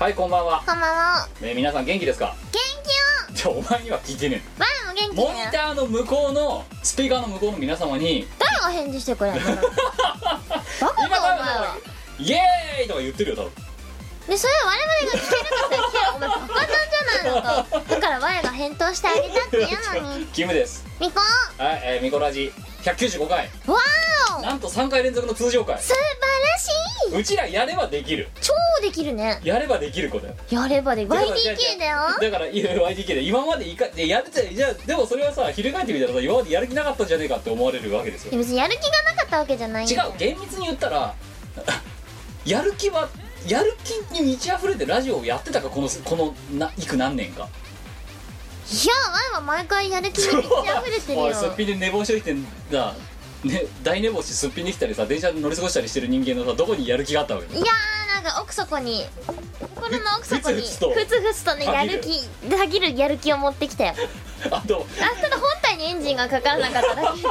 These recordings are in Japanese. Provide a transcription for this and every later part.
はいこんばんは、こんばんは。ね、皆さん元気ですか？元じゃあお前には聞いてね。気よ前も元え気モニターの向こうのスピーカーの向こうの皆様に誰が返事してくれんの？バカかお前は。イエーイとか言ってるよ多分。でそれは我々が聞けるかったら聞ける。お前バカなんじゃないのかだから我が返答してあげたって言うのに。キムです。ミコ。はい、えー、ミコラジ195回。わーお。なんと3回連続の通常回。素晴らしい。うちらやればできる。超できるね。やればできる子だよ。やればで YDK だよ。だからいや YDK で今までいかでやるってじゃあでもそれはさ翻ってみたらさ今までやる気なかったんじゃねえかって思われるわけですよ。別にやる気がなかったわけじゃない。ん違う厳密に言ったら やる気はやる気に満ち溢れてラジオをやってたかこのこのな幾何年か。いや我は毎回やる気に満ち溢れてるよ。おいすっぴんで寝坊しといてさね、大寝坊しすっぴんに来たりさ電車で乗り過ごしたりしてる人間のさどこにやる気があったわけいやーなんか奥底に。心の奥底にふつふつと。ふつふつとねたぎるやる気たぎるやる気を持ってきたよ。あと。あただ本体にエンジンがかからなかっただけで。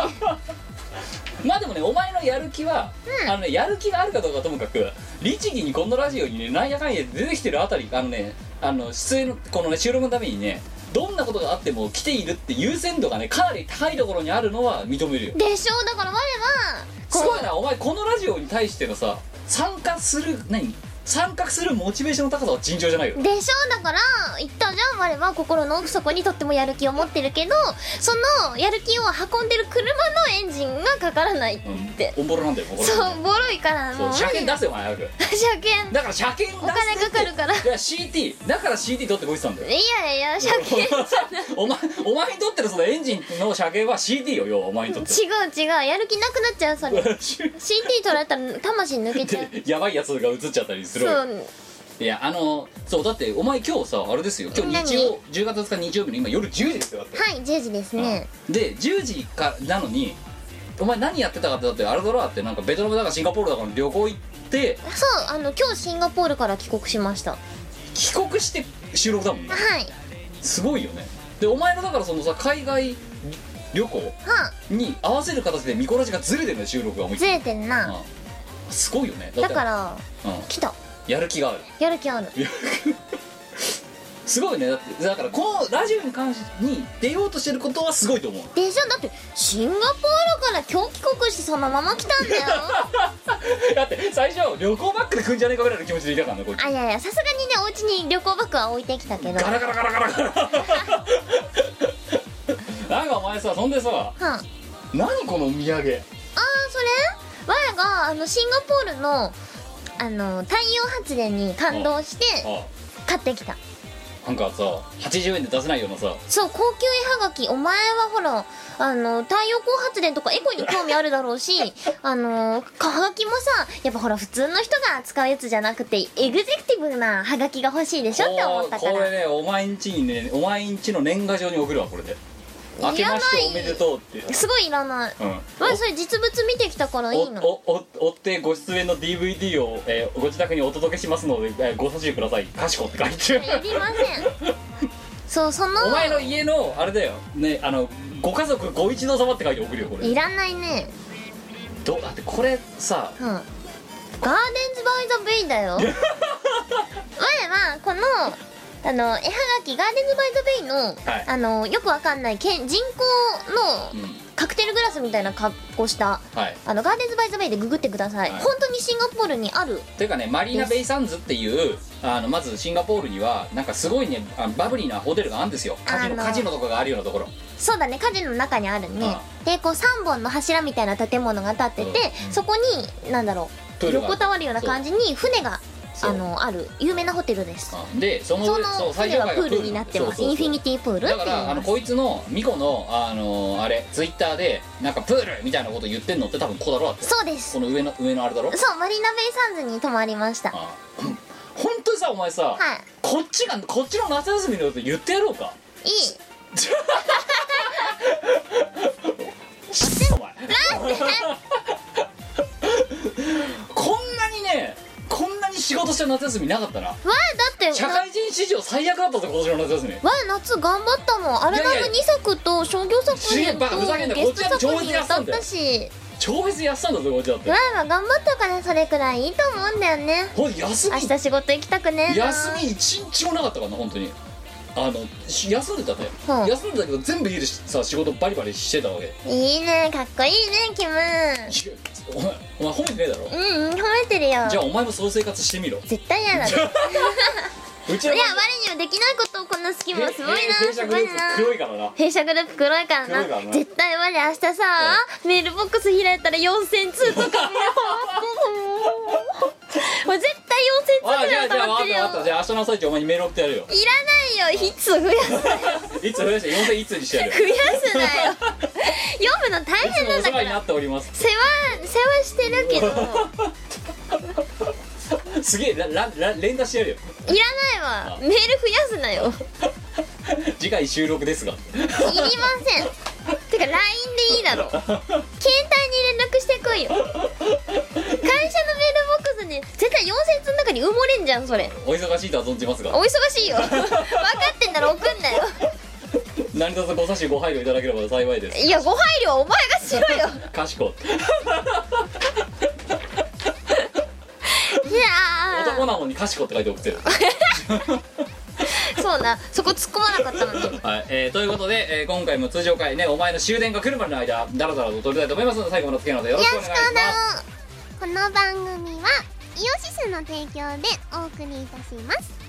まあでもねお前のやる気は、うん。あのねやる気があるかどうかはともかく律儀にこのラジオにねなんやかんや出てきてるあたりあのねあの出演のこのね収録のためにねどんなことがあっても来ているって優先度がねかなり高いところにあるのは認めるよ。でしょう。だから我はすごいな。お前このラジオに対してのさ参加する何？参加するモチベーションの高さは尋常じゃないよ。でしょ？うだから言ったじゃん我は心の奥底にとってもやる気を持ってるけどそのやる気を運んでる車のエンジンがかからないって、オンボロなんだよこれそうボロいからもうそう車検出せよお前早く。車検。だから車検出お金かかるから。いや CT だから CT 取ってこいてたんだよ。いやいや車検お前お前にとってるそのエンジンの車検は CD よ要はお前にとって。違う違う。やる気なくなっちゃうそれ。CT 取られたら魂抜けちゃう。でやばいやつが映っちゃったりするわそう。いやあのそうだってお前今日さあれですよ。今日日曜10月2日日曜日の今夜10時ですよだって。はい10時ですね。で10時かなのにお前何やってたかってだってあれだろだってなんかベトナムだかシンガポールだかの旅行行ってそうあの今日シンガポールから帰国しました。は帰国して収録だもんね。い。すごいよね。でお前のだからそのさ海外旅行はに合わせる形でミコラジがずれてるんだよ収録が思いっきり。ずれてんな。うん。すごいよね。ってだからうん、来たやる気がある。やる気ある。すごいね。だってだからこのラジオに関してに出ようとしてることはすごいと思う。でしょ？だってシンガポールから今日帰国してそのまま来たんだよ。だって最初旅行バッグで来んじゃねえかぐらいの気持ちでいたからねこいつあいやいやさすがにねお家に旅行バッグは置いてきたけど。ガラガラガラガラガラなんかお前さそんでさはあ。何このお土産？あーそれ？我があのシンガポールのあの太陽発電に感動してあ買ってきた。なんかさ80円で出せないようなさ。そう高級絵はがき。お前はほらあの太陽光発電とかエコに興味あるだろうし あのはがきもさやっぱほら普通の人が使うやつじゃなくてエグゼクティブなはがきが欲しいでしょって思ったかこれらねお前んちにねお前んちの年賀状に送るわこれで明けましておめでとうってすごいいらない。うん。わそれ実物見てきたからいいの？おおお追ってご出演の DVD を、えーご自宅にお届けしますので、えーご差しください。かしこって書いてる。いりません。そうそのお前の家のあれだよ。ねあのご家族ご一同様って書いて送るよこれ。いらないね。どだってこれさうん。 Gardens by the Bay だよ。我はこのあの絵はがき Gardens by the Bay の、はい。あのよくわかんないけん人工のうん。カクテルグラスみたいな格好したはい。あの Gardens by the Bay でググってください、はい。本当にシンガポールにある。というかねマリーナ・ベイ・サンズっていうあのまずシンガポールにはなんかすごいねあのバブリーなホテルがあるんですよ。カジノカジノとかがあるようなところ。そうだね火事の中にあるね。でこう3本の柱みたいな建物が建ってて、うん。そこになんだろう横たわるような感じに船があのある有名なホテルです。うんでそのそ上そうの最上はプールになってます。そうそうそう。インフィニティプールだからあのこいつのミコのあのあれツイッターでなんかプールみたいなこと言ってんのって多分ここだろうって。そうです。この上の上のあれだろ？そうマリーナベイサンズに泊まりました。はあ本当にさお前さ、い。こっちがこっちの夏休みのこと言ってやろうか？いい。お前。なにね こんなに仕事した夏休みなかったなわあだって社会人史上最悪だったぞ今年の夏休み。わあ夏頑張ったもん。アルバムいやいや2作と商業作品とゲスト作品歌っ人やってたし。超別やってたんだぞこっちだって。まあまあ頑張ったからそれくらいいいと思うんだよね。ほんと休み。明日仕事行きたくね。休み一日もなかったからな本当に。あのし休んでたね、うん。休んでたけど全部家でしさ仕事バリバリしてたわけ。いいねかっこいいねキムお前お前褒めてねえだろ。うんうん褒めてるよ。じゃあお前もその生活してみろ。絶対嫌だね。うちのいや我にはできないことをこんな好きもすごいな弊社グループすごいな。黒いからな。弊社グループ黒いからな。黒いからな。絶対我明日さ、メールボックス開いたら4000通とかメール溜まってるもう絶対4000通あじゃくらい溜あじゃあまってるよ分かった。じゃあ明日の朝一お前にメール送ってやるよ。いらないよ。いつ増やす いつ増やして？4000いつにしてやるよ。増やすなよ読むの大変なんだから。お世話になっております。世話世話してるけど。すげえららら連打してやるよ。いらないわ。メール増やすなよ。次回収録ですが。いりません。てか LINE でいいだろ。携帯に連絡してこいよ。会社のメールボックスに絶対4000通の中に埋もれんじゃんそれ。お忙しいとは存じますが。お忙しいよ。分かってんなら送んなよ何卒ご差しご配慮いただければ幸いです。いやご配慮はお前がしろよ。かしこいや男なのにかしこって書いて送ってる。ー そうなそこ突っ込まなかったのに。はい、えーということで、えー今回も通常回ねお前の終電が来るまでの間ダラダラと撮りたいと思いますので最後までお付き合いのほどよろしくお願いします。この番組はイオシスの提供でお送りいたします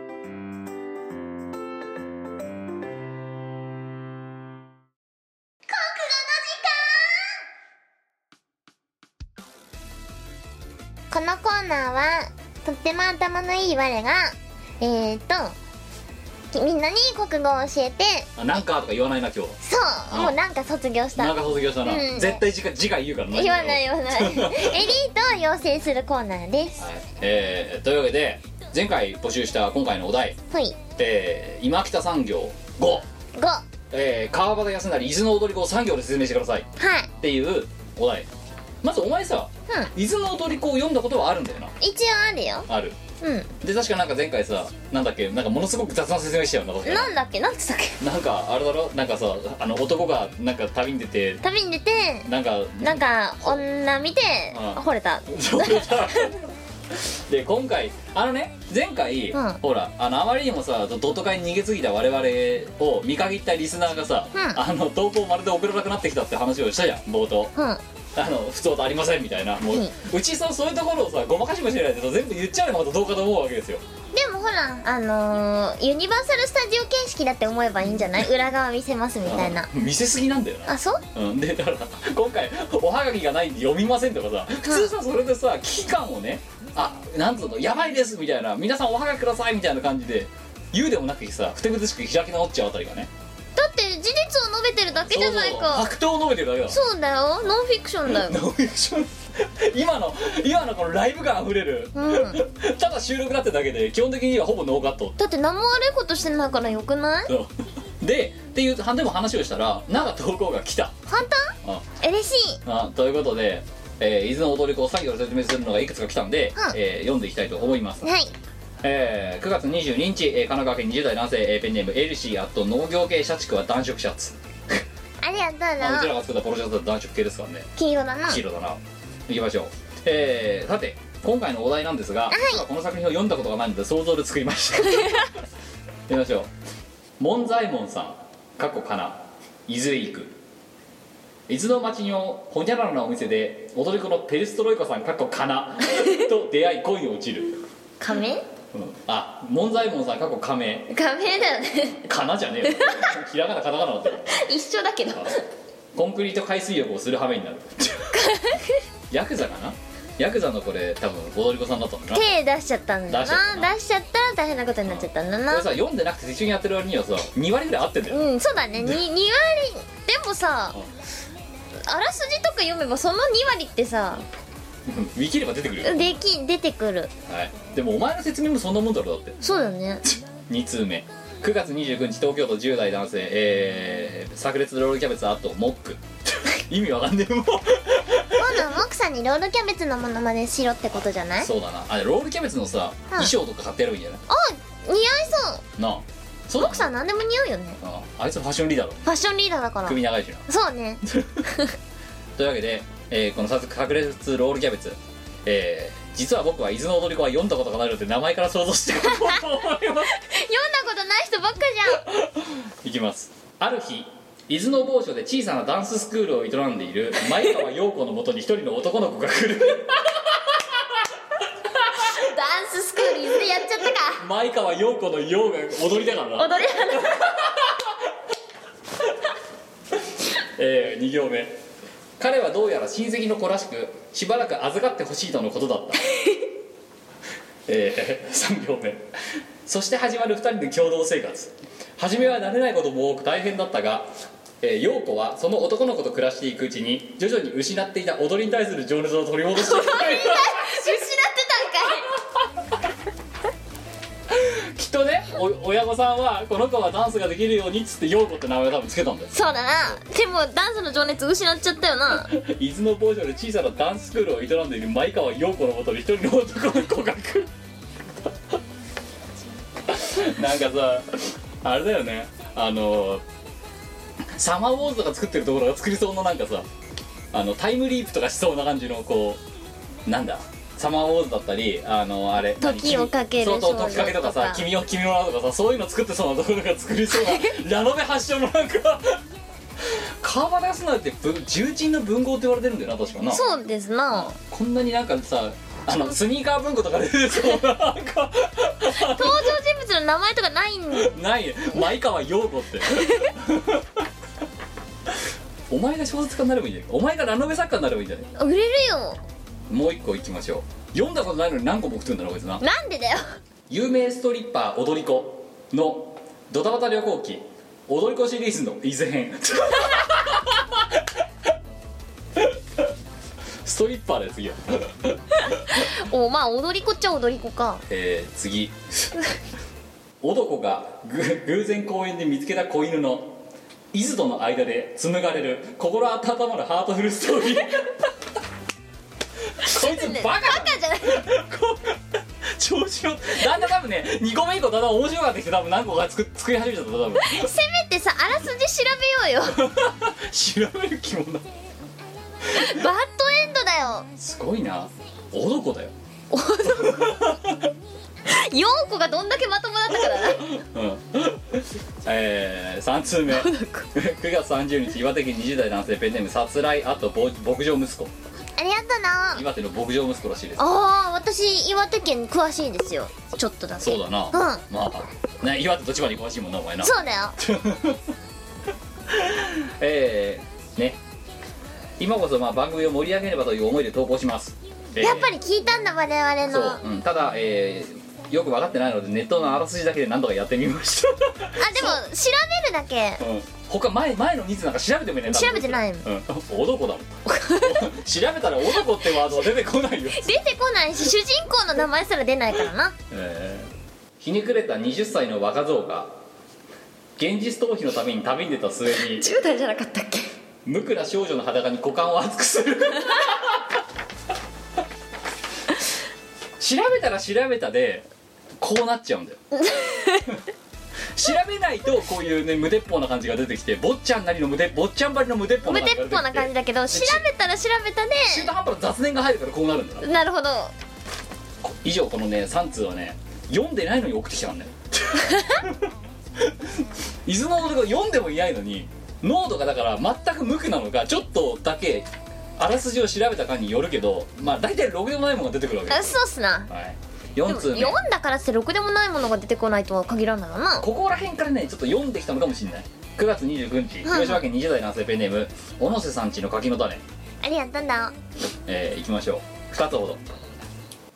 このコーナーはとっても頭のいい我がえーときみんなに国語を教えてあなんかとか言わないな今日。そうあ。もうなんか卒業した。なんか卒業したな、うん。絶対次回次回言うからな言わない言わない。エリートを養成するコーナーです。はい。えーというわけで前回募集した今回のお題。ほい「えー今北産業5」5はえー川端康成伊豆の踊り子を産業で説明してください。っい。ていうお題まずお前さうん。伊豆の踊り子を読んだことはあるんだよな。一応あるよ。ある。うん。で確かなんか前回さなんだっけなんかものすごく雑な説明したよな確かなんだっけなんつったっけ？なんかあれだろ？なんかさあの男がなんか旅に出て旅に出てなんかなんか女見てうん惚れた。で今回あのね前回、うん。ほらあのあまりにもさドドット会に逃げすぎた我々を見限ったリスナーがさ、うん。あの投稿まるで送らなくなってきたって話をしたじゃん冒頭。うんあの普通とありませんみたいな。もう、うちさそういうところをさごまかしもしれないけど全部言っちゃうのがまたどうかと思うわけですよ。でもほらあのーユニバーサル・スタジオ形式だって思えばいいんじゃない？裏側見せますみたいな。あ見せすぎなんだよな。あそう？うん、でだから今回おはがきがないんで読みませんとかさ普通さそれでさ危機感をねあなんつうのやばいですみたいな皆さんおはがきくださいみたいな感じで言うでもなくさふてぶてしく開き直っちゃうあたりがねだって事実を述べてるだけじゃないか。白桃を述べてるだけだそうだよ。ノンフィクションだよ。ノンフィクション。今の今のこのライブ感あふれる。うん。ただ収録だってだけで基本的にはほぼノーカット。だって何も悪いことしてないからよくない？でっていうでも話をしたらなんか投稿が来た簡あ単嬉しいあということで、えー、伊豆の踊り子を作業で説明するのがいくつか来たんで、うんえー読んでいきたいと思います、はいえー9月22日、えー神奈川県20代男性、えーペンネームエルシーあと農業系社畜は暖色シャツ。ありがとうあうちらなが作ったポロシャツは暖色系ですからね。黄色だな。黄色だな。行きましょう。えー、さて今回のお題なんですが、実はこの作品を読んだことがないので想像で作りました。行きましょう。門左衛門さんかっこかな。伊豆へ行く。伊豆の町のほにゃららなお店で踊り子のペルストロイコさんかっこかな。と出会い恋に落ちる、仮面？うん、あ門左衛門さんかっこ仮名仮面だよね。かなじゃねえよ。ひらがなカタカナだったよ一緒だけど。あコンクリート海水浴をする羽目になる。ヤクザかな？ヤクザのこれ多分踊り子さんだったのかな。こ手出しちゃったんだ出しちゃったな。な出しちゃったら大変なことになっちゃったんだな。れさ読んでなくて一緒にやってる割にはさ2割ぐらい合ってんだよ、うんそうだね。2, 2割。でもさあらすじとか読めばその2割ってさうんウィキれば出てくるよ、でき出てくる。はい、でもお前の説明もそんなもんだろだって。そうだね。2通目。9月29日東京都10代男性。えー、炸裂ロールキャベツあとモック。意味わかんねえもん。今度はモクさんにロールキャベツのものまねしろってことじゃない？そうだな。あれロールキャベツのさ衣装とか買ってやればいいんじゃない？似合いそう。なあ。そうだ奥さん何でも似合うよね。ああ。いつファッションリーダーだファッションリーダーだから。首長いしな。そうね。というわけで、えーこのさ炸裂ロールキャベツ。えー実は僕は伊豆の踊り子は読んだことがないので名前から想像していこうと思います。読んだことない人ばっかじ いきます。ある日伊豆の某所で小さなダンススクールを営んでいる前川陽子のもとに一人の男の子が来る。ゃ んダンススクールいずれやっちゃったか。前川陽子の陽が踊りだから。な、踊り え2行目彼はどうやら親戚の子らしくしばらく預かってほしいとのことだった。え3行目。そして始まる2人の共同生活。初めは慣れないことも多く大変だったが、えー、陽子はその男の子と暮らしていくうちに徐々に失っていた踊りに対する情熱を取り戻していく。失ってたんかい とねお親御さんはこの子はダンスができるようにっつって陽子って名前を多分つけたんだよ。そうだな。でもダンスの情熱失っちゃったよな。伊豆の某所で小さなダンススクールを営んでいる前川陽子のもとに一人の男の子が来る。なんかさあれだよね。あのサマーウォーズとか作ってるところが作りそうななんかさあのタイムリープとかしそうな感じのこうなんだ？サマーウォーズだったりあのあれ何時をかけるそうそう少女時かけとかとかさ君を君の名とかさそういうの作ってそうなところが作りそうなラノベ発祥のなんか川端康成ってぶ重鎮の文豪って言われてるんだよな確かな。そうですな。こんなになんかさあのスニーカー文庫とかで出てそうななんか。登場人物の名前とかないん ないね前川陽子って。お前が小説家になればいいんじゃない？お前がラノベ作家になればいいんじゃない？売れるよもう一個いきましょう。読んだことないのに何個も送ってんだろこいつな。なんでだよ。有名ストリッパー踊り子のドタバタ旅行記。踊り子シリーズの伊豆編ストリッパーだよ次は。おまあ踊り子っちゃ踊り子か。えー、次。男がぐ偶然公園で見つけた子犬の伊豆との間で紡がれる心温まるハートフルストーリーこいつバカじゃない。こ調子のだんだん多分ね2個目以降だんだん面白くなってきて多分何個か作作り始めちゃった。多分。せめてさあらすじ調べようよ。調べる気もないバッドエンドだよ。すごいな。男だよ。陽子がどんだけまともだったからな。うん。えー、3通目。9月30日岩手県20代男性ペンネームさつらいあとぼ牧場息子。ありがとうな。岩手の牧場息子らしいです。ああ私岩手県詳しいですよ。ちょっとだけ。そうだな、うん。まあね岩手と千葉に詳しいもんなお前なそうだよ。えー、ね。今こそまあ番組を盛り上げればという思いで投稿します、えーやっぱり聞いたんだ我々そう。のあ、うん、ただ、えーよく分かってないのでネットのあらすじだけで何とかやってみましでも調べるだけ。た、うん、他前前の人数なんか調べてもいない。調べてないうん。男だもん。調べたら男ってワードは出てこないよ。出てこないし主人公の名前すら出ないからな。えー。ひねくれた20歳の若造が現実逃避のために旅に出た末に10代じゃなかったっけ？無垢な少女の裸に股間を熱くする。調べたら調べたでこうなっちゃうんだよ 調べないとこういうね無鉄砲な感じが出てきて坊ちゃんなりの無鉄坊ちゃんばりの無鉄砲な無感じが出てきて鉄砲な感じだけど調べたら調べたで中途半端な雑念が入るからこうなるんだな。なるほど。以上このね3通はね読んでないのに送ってきたんだよ伊豆の男が読んでもいないのに濃度がだから全く無垢なのかちょっとだけあらすじを調べた感によるけどまあ大体ろくでもないものが出てくるわけあですそうっすな。はい、で4通目。も読んだからってろくでもないものが出てこないとは限らないわな。ここら辺からねちょっと読んできたのかもしれない。9月29日はい広島県20代男性ペンネーム小野瀬さんちの柿の種。ありがとうだ。えー、いきましょう。2つほど。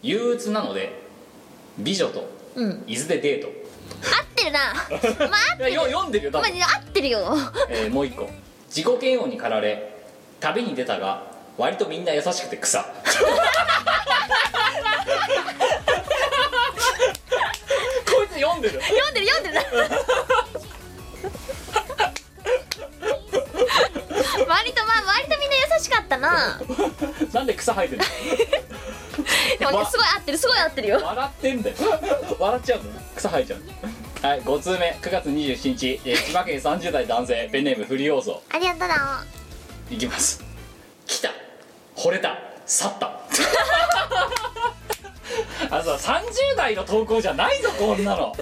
憂鬱なので美女とうん。伊豆でデート。合ってるな。まあ合ってる。よ読んでるよ多分、まあ合ってるよ。えーもう一個。自己嫌悪に駆られ旅に出たが割とみんな優しくて草読んでる。読んでる読んでる。な 割とまあ割とみんな優しかったな。なんで草生えてるでもねすごい合ってるすごい合ってるよ。の笑ってんだよ。笑っちゃうの？草生えちゃうはい5通目。9月27日、えー千葉県30代男性ペンネームフリオーソありがとう。だいきます。来た。惚れた。去った あのさ30代の投稿じゃないぞこんなの。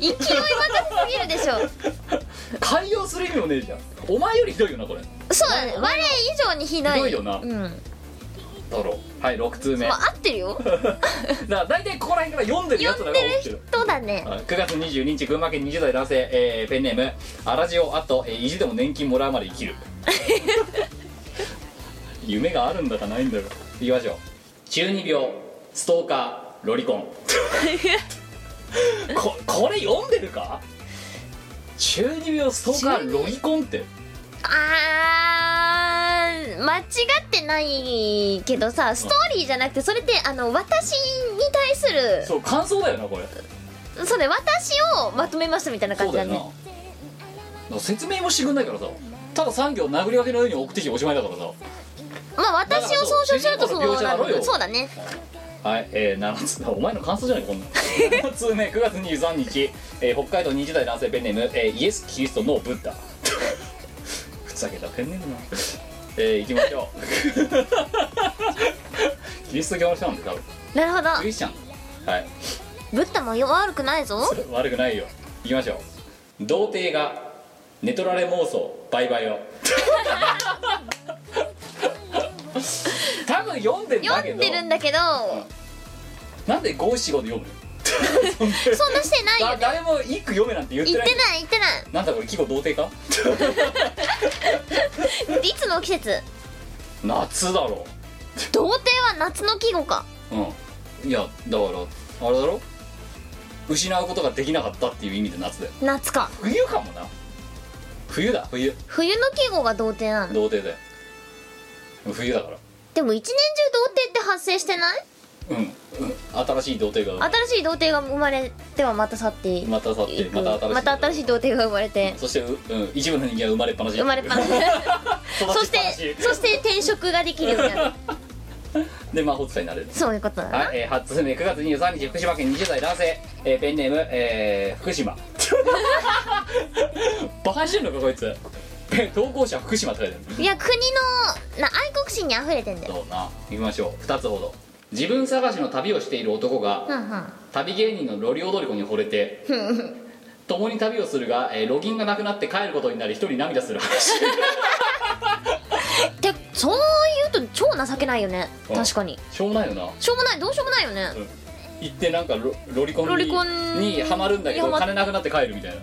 勢い任せすぎるでしょ。改良する意味もねえじゃんお前よりひどいよなこれ。そうだね。我以上にひどい。ひどいよな。うん。だろう。はい6通目。まあ合ってるよ。だから大体ここら辺から読んでるやつらが読んでる人だね。はい。9月22日群馬県20代男性、えーペンネーム。アラジオあと、えー意地でも年金もらうまで生きる。夢があるんだかないんだか。いきましょう。中二病ストーカーロリコン。ここれ読んでるか？中二病ストーカーロリコンって。あー間違ってないけどさストーリーじゃなくてそれってあの私に対するそう感想だよなこれ。そうね私をまとめましたみたいなそうだよな感じだねな。んか説明もしてくんないからさ。ただ産業殴り分けのように送ってきておしまいだからさ。まあ私を総称するとその描写だろよ。るそうだねはい、えー、7つお前の感想じゃないこんな。7通目9月23日、えー北海道20代男性ペンネーム、えーイエス・キリストのブッダ。ふざけたペンネームな。えー、いきましょう。キリスト教の人なんで多分。なるほど。クリスチャン。はい。ブッダも悪くないぞ。悪くないよ。いきましょう。童貞が寝取られ妄想バイバイよ 多分読んでんだけど。読んでるんだけど。なんで五七五で読むの そんなしてないよだね誰も一句読めなんて言ってない。言ってない言ってない。なんだこれ季語童貞か いつの季節？夏だろ。童貞は夏の季語か。うん。いやだからあれだろ？失うことができなかったっていう意味で夏だよ。夏か。冬かもな。冬だ冬。冬の季語が童貞なの？童貞だよ冬だから。でも一年中童貞って発生してない？うん、うん、新しい童貞が新しい童貞が生まれてはまた去ってまた去ってまた新しい。また新しい童貞が生まれて。そしてう、うん、一部の人間は生まれっぱなし。生まれっぱなし。そしてそして転職ができるようになる。で魔法使いになれる。そういうことだな、はい、えー、8つ目9月23日福島県20代男性、えーペンネーム、えー福島。バカにしてんのかこいつ。え 投稿者福島って書いてある。いや国のな愛国心に溢れてんだよ。そうな。行きましょう。2つほど。自分探しの旅をしている男がうんうん。旅芸人のロリオドリコに惚れて 共に旅をするが、えーロギンがなくなって帰ることになり一人涙する話。でそう言うと超情けないよね。うん。確かに。しょうもないよな。しょうもない。どうしようもないよね。行ってなんかロロリコンにロリコンにハマるんだけど金なくなって帰るみたいな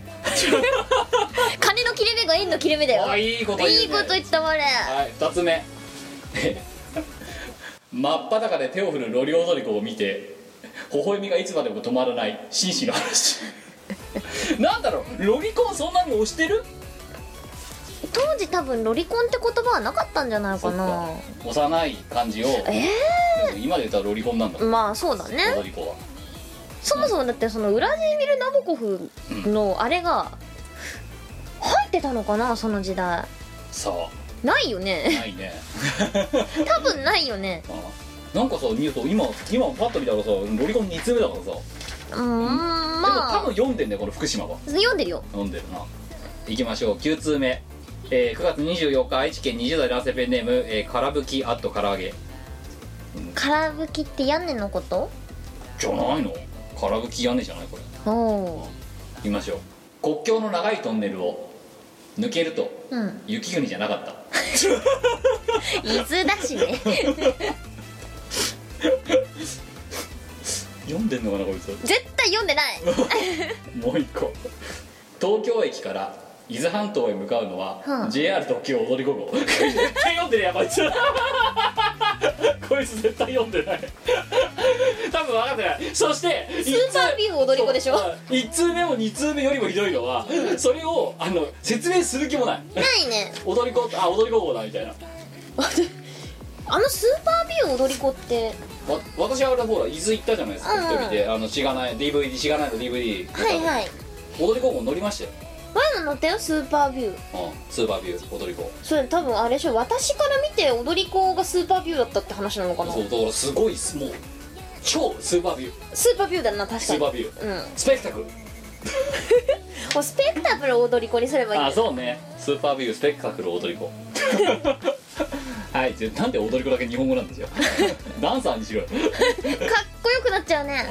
切れ目が円の切れ目だよ。あいいこと言う、ね、いいこと言ったわれ。はい2つ目。真っ裸で手を振るロリオドリコを見て微笑みがいつまでも止まらない紳士の話。なんだろうロリコンそんなに推してる？当時多分ロリコンって言葉はなかったんじゃないかな。幼い感じをえでも今で言ったらロリコンなんだえまあそうだね。ロリコは。そもそもだってそのウラジーミル・ナボコフのあれが入ってたのかなその時代。さないよあね。ないね。多分ないよね。あ なんかさ見ると今今パッと見たらさロリコン2つ目だからさ。うーんでも多ま分読んでんだよこの福島は。あ読んでるよ。読んでるな。行きましょう。9通目、えー9月24日愛知県20代男性ペンネーム、えー、からぶきあっと唐揚げ。空吹きって屋根のこと？じゃないの？からぶき屋根じゃないこれ。おお行きましょう。国境の長いトンネルを抜けるとうん。雪国じゃなかった。伊豆だしね。読んでんのかなこいつ。絶対読んでない。もう一個。東京駅から伊豆半島へ向かうのは、はあ。JR 特急踊り子号絶対読んでるやこい。つこいつ絶対読んでない。多分分かってない。そしてスーパービュー踊り子でしょ？1通目も2通目よりもひどいのはそれをあの説明する気もない。ないね。踊り子あ踊り子号だみたいな。あのスーパービュー踊り子って？わ私はあれほら伊豆行ったじゃないですかうんうん。一人で。あのしがない DVD しがないの DVD はいはい。踊り子号乗りましたよ、前も乗ったよスーパービュー。うん、スーパービュー踊り子。それ多分あれでしょ私から見て踊り子がスーパービューだったって話なのかな。そうだからすごいすもう超スーパービュー。スーパービューだな確かに。スーパービュー。うん。スペクタクル。もうスペクタブル踊り子にすればいい。あそうね。スーパービュースペクタクル踊り子。はいでなんで踊り子だけ日本語なんですよ。ダンサーにしろよ。かっこよくなっちゃうね。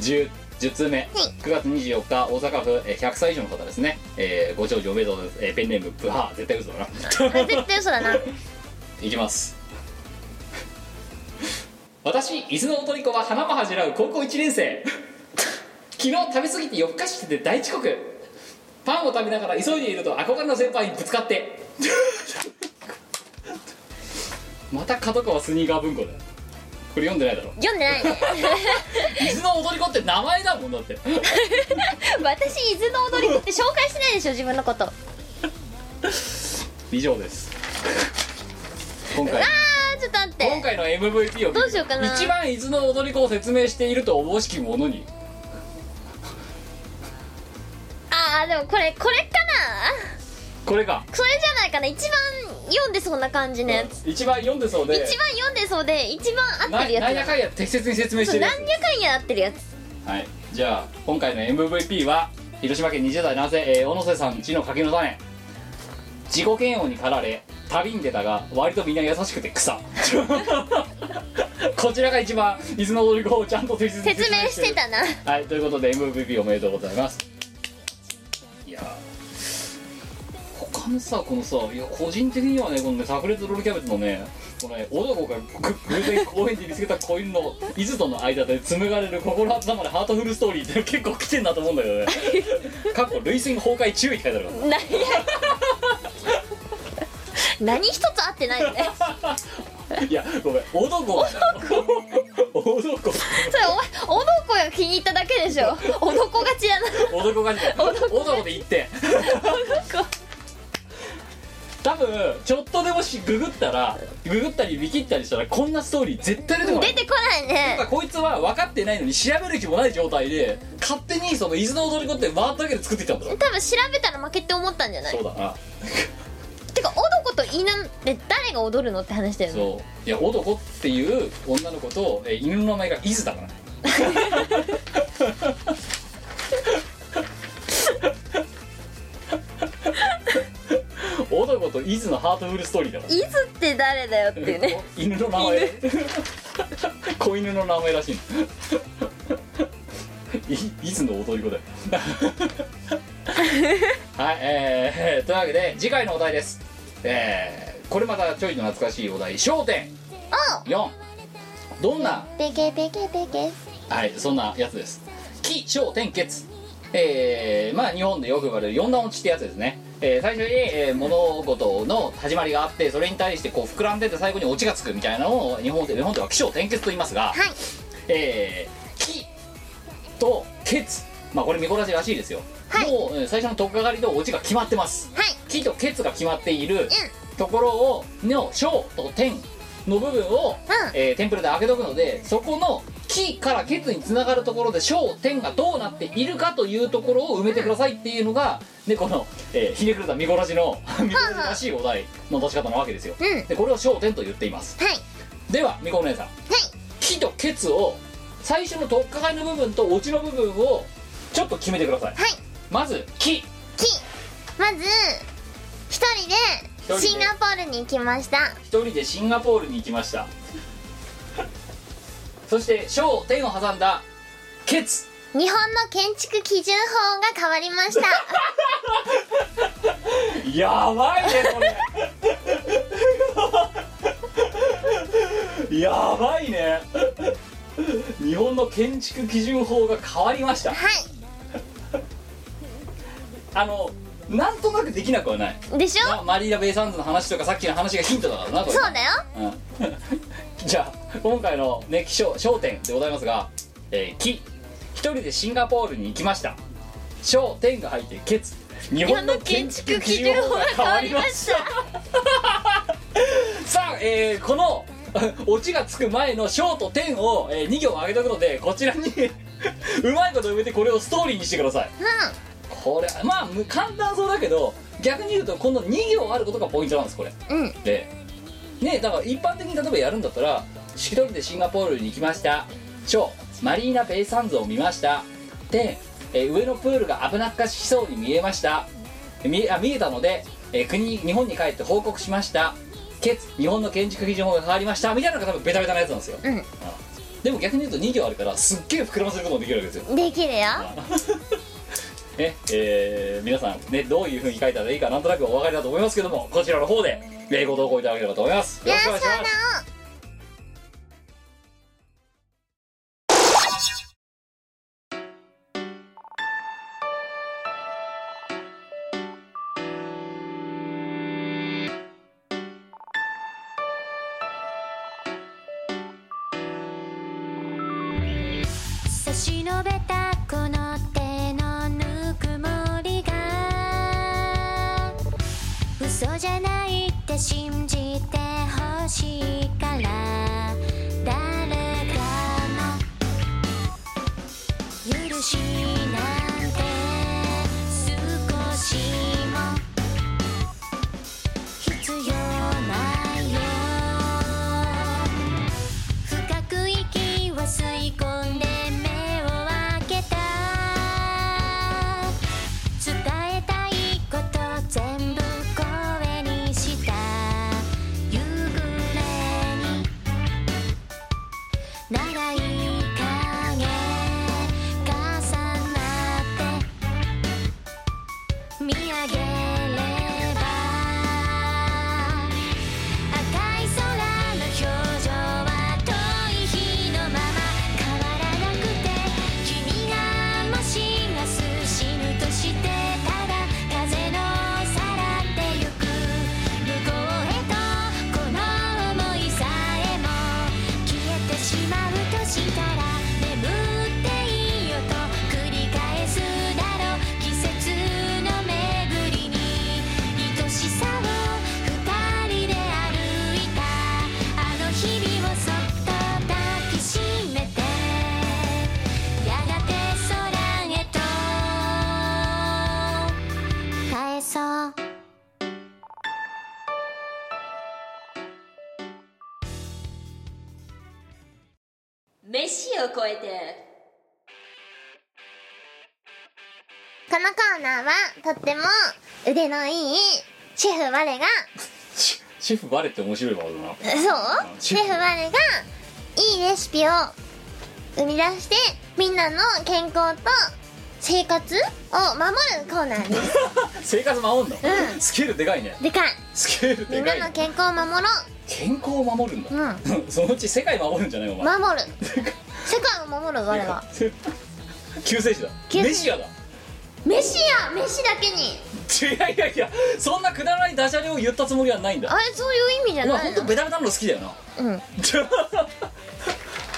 10, 10通目、9月24日大阪府えー100歳以上の方ですね、えーご長寿おめでとうございます、えーペンネームブハー。絶対嘘だな。絶対嘘だな。いきます。私伊豆の踊り子は花も恥じらう高校1年生。昨日食べ過ぎて夜更かししてて大遅刻。パンを食べながら急いでいると憧れの先輩にぶつかって。また角川スニーカー文庫だ。よこれ読んでないだろ。読んでないね。伊豆の踊り子って名前だもんだって。私伊豆の踊り子って紹介してないでしょ自分のこと。あ以上です。今回。ーちょっと待って。今回の MVP をどうしようかな。一番伊豆の踊り子を説明しているとおぼしき者に。あーでもこれこれかな。これがそれじゃないかな。一番読んでそうな感じのやつ。一番読んでそうで。一番読んでそうで一番合なってるやつだ。なんやかんや適切に説明しそうてるや何やかんや合ってるやつ。つはい。じゃあ今回の MVP は広島県20代男性、えー小野瀬さんちの柿の種。自己嫌悪に駆られ旅に出たが割とみんな優しくて草。こちらが一番伊豆の踊り子をちゃんと適切に説明る。してたな。はいということで MVP おめでとうございます。いやー他のさこのさいや個人的にはねこのね炸裂ロールキャベツのねこのね男がぐ偶然公園で見つけた子犬の伊豆との間で紡がれる心温まるハートフルストーリーって結構来てんなと思うんだけどね。過去累戦崩壊注意って書いてあるか何や何一つ合ってないよねらいやごめん男が男それお前おどこが気に入っただけでしょ。おどこ勝ちやな男が 男で言って多分ちょっとでもしググったらググったり見切ったりしたらこんなストーリー絶対出てこない。出てこないね。こいつは分かってないのに調べる気もない状態で勝手にその伊豆の踊り子ってワードだけで作ってきたんだ。ろ多分調べたら負けって思ったんじゃない？そうだな。てかおどこと犬って誰が踊るのって話だよね。そう。いや男っていう女の子と、えー犬の名前が伊豆だから 男と伊豆のハートフルストーリーだから。伊豆って誰だよっていうね。犬の名前。子犬の名前らしい伊豆の踊り子だよ。はいえー、というわけで次回のお題です。えー、これまたちょいと懐かしいお題『焦点。4』どんな？ペケペケペケ。はいそんなやつです「気小天血」えー、まあ日本でよく言われる四段落ちってやつですね、えー最初に、えー物事の始まりがあってそれに対してこう膨らんでて最後にオチがつくみたいなのを日本で日本では気象転結と言いますが、はい。えー、気と血まあこれ見こらしらしいですよ、はい。もうえー最初の取っかかりとオチが決まってます。はい。気と血が決まっているところをの小と天の部分を、うん。えーテンプレで開けとくのでそこの気から血につながるところで小天がどうなっているかというところを埋めてくださいっていうのが、ね、この、えーひねくれた見こらしの見こらしらしいお題の出し方なわけですよ。うん。でこれを小天と言っています。はい。ではみこお姉さん。気と血を最初の取っかかりの部分とオチの部分をちょっと決めてください。はい。まず気きまず一人で人で。シンガポールに行きました。一人でシンガポールに行きましたそして小天を挟んだケツ。日本の建築基準法が変わりました。やばいねこれ。やばいね。日本の建築基準法が変わりました。はい。あのなんとなくできなくはない。でしょ？まマリーナ・ベイ・サンズの話とかさっきの話がヒントだからなこれ。そうだよ。うん。じゃあ今回のね気象焦点でございますが「えー、木」一人でシンガポールに行きました「焦点」が入って「ケツ」日本の建築基準法が変わりました。さあ、えーこの オチがつく前の「小」と「点を、え2行上げとくのでこちらに うまいこと埋めてこれをストーリーにしてくださいこれまあむ簡単そうだけど逆に言うとこの2行あることがポイントなんですこれ。うん。でねだから一般的に例えばやるんだったら一人でシンガポールに行きました。小マリーナ・ベイ・サンズを見ました。で、えー上のプールが危なっかしそうに見えました。見あ見えたので、えー国日本に帰って報告しました。ケツ日本の建築基準法が変わりました。みたいなのが多分ベタベタなやつなんですよ、うん。でも逆に言うと2行あるからすっげえ膨らませることもできるわけですよ。できるよねえー皆さんねどういうふうに書いたらいいかなんとなくお分かりだと思いますけどもこちらの方で、えーご投稿いただければと思います。よろしくお願いします。信じてほしいから誰かの許し腕のいいシェフ我が。シシェフバレって面白いワードだな。そう？シェフ。我がいいレシピを生み出してみんなの健康と生活を守るコーナーです。生活守んの、うん。スケールでかいね。でかい。スケールみんなでかい。ねの健康を守ろ健康を守るんだ、う そのうち世界守るんじゃない？お前。守る。世界を守る我は救世主だ。救世主。メシアだ飯や飯だけに。いやいやいやそんなくだらないダジャレを言ったつもりはないんだ。あれそういう意味じゃお前ないの？ほんとベタベタなの好きだよな。うん。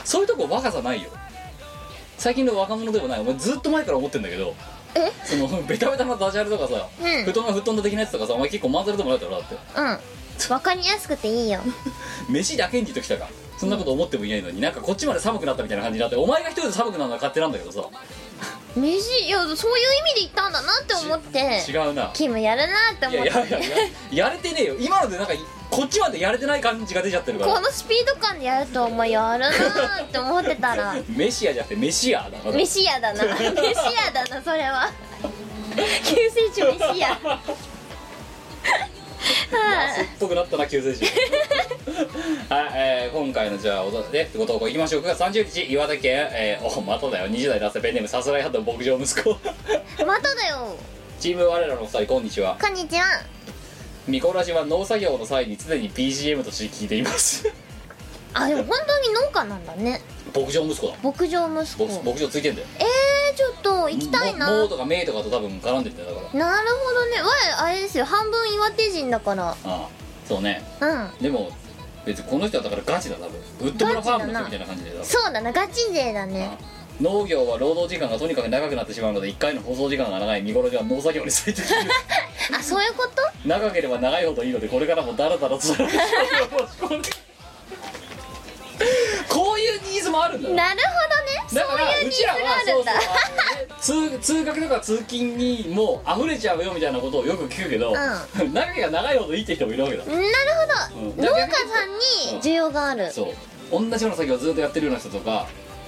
そういうとこ若さないよ。最近の若者でもない。お前ずっと前から思ってんだけど。え？そのベタベタなダジャレとかさ、うん。布団が布団だ的なやつとかさお前結構まんざらでもないだろだって。うん。わかりやすくていいよ。飯だけにときたか。そんなこと思ってもいないのになんかこっちまで寒くなったみたいな感じになってお前が一人で寒くなるのは勝手なんだけどさ飯いやそういう意味で言ったんだなって思って違うな。キムやるなってい思って。やいやいやややれてねえよ。今のでなんかこっちまでやれてない感じが出ちゃってるから。このスピード感でやるとお前やるなーって思ってたら。メシアじゃなくてメシアだな飯屋だな。飯屋だなそれは。救世主飯屋。は安っぽくなったな救世主。はい、えー今回のじゃあおとでご投稿いきましょう。9月30日岩手県、えーおまただよ。20代男性ペンネームさすらいハット牧場息子。いまただよ。チーム我らのお二人こんにちは。こんにちは。ミコラジは農作業の際に常に BGM として聞いていますあでも本当に農家なんだね牧場息子だ牧場息子。牧牧場ついてんだよ。えー、ちょっと行きたいな。モモーとかメイとかと多分絡んでんだよだから。なるほどね。わいあれですよ。半分岩手人だから。ああそうね。うん。でも別にこの人はだからガチだ多分。ウッド村ファームの人みたいな感じでそうだなガチ勢だね。あ農業は労働時間がとにかく長くなってしまうので1回の放送時間が長い。見頃では農作業に最適あそういうこと？長ければ長いほどいいのでこれからもダラダラとダラダラと持ち込んで こういうニーズもあるんだよなるほどね。だからそういうニーズがあるんだ。そうね通通学とか通勤にもう溢れちゃうよみたいなことをよく聞くけど、長けが長いほどいいって人もいるわけだ、なるほど、うん。農家さんに需要がある、そう。同じような作業をずっとやってるような人とか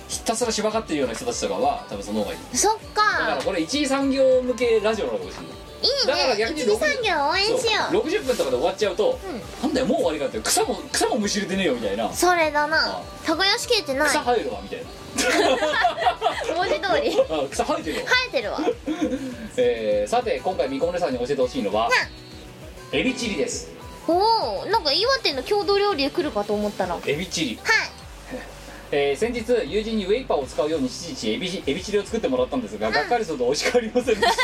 ひたすらしばかってるような人たちとかは多分その方がいい。そっだからかこれ一次産業向けラジオなのかもしれないいいだからね逆に一次産業応援しよう。そう60分とかで終わっちゃうと、なんだよもう終わりかって草も草もむしれてねえよみたいな。それだな。あ耕しきれてない。草生えるわみたいな。文字通り。あ草生えてるよ、生えてるわ。えー、さて今回みこねさんに教えてほしいのはエビチリです。おおなんか岩手の郷土料理で来るかと思ったら。はいエビチリえー先日友人にウェイパーを使うように指示しエビエビチリを作ってもらったんですが、がっかりすると美味しくありませんでし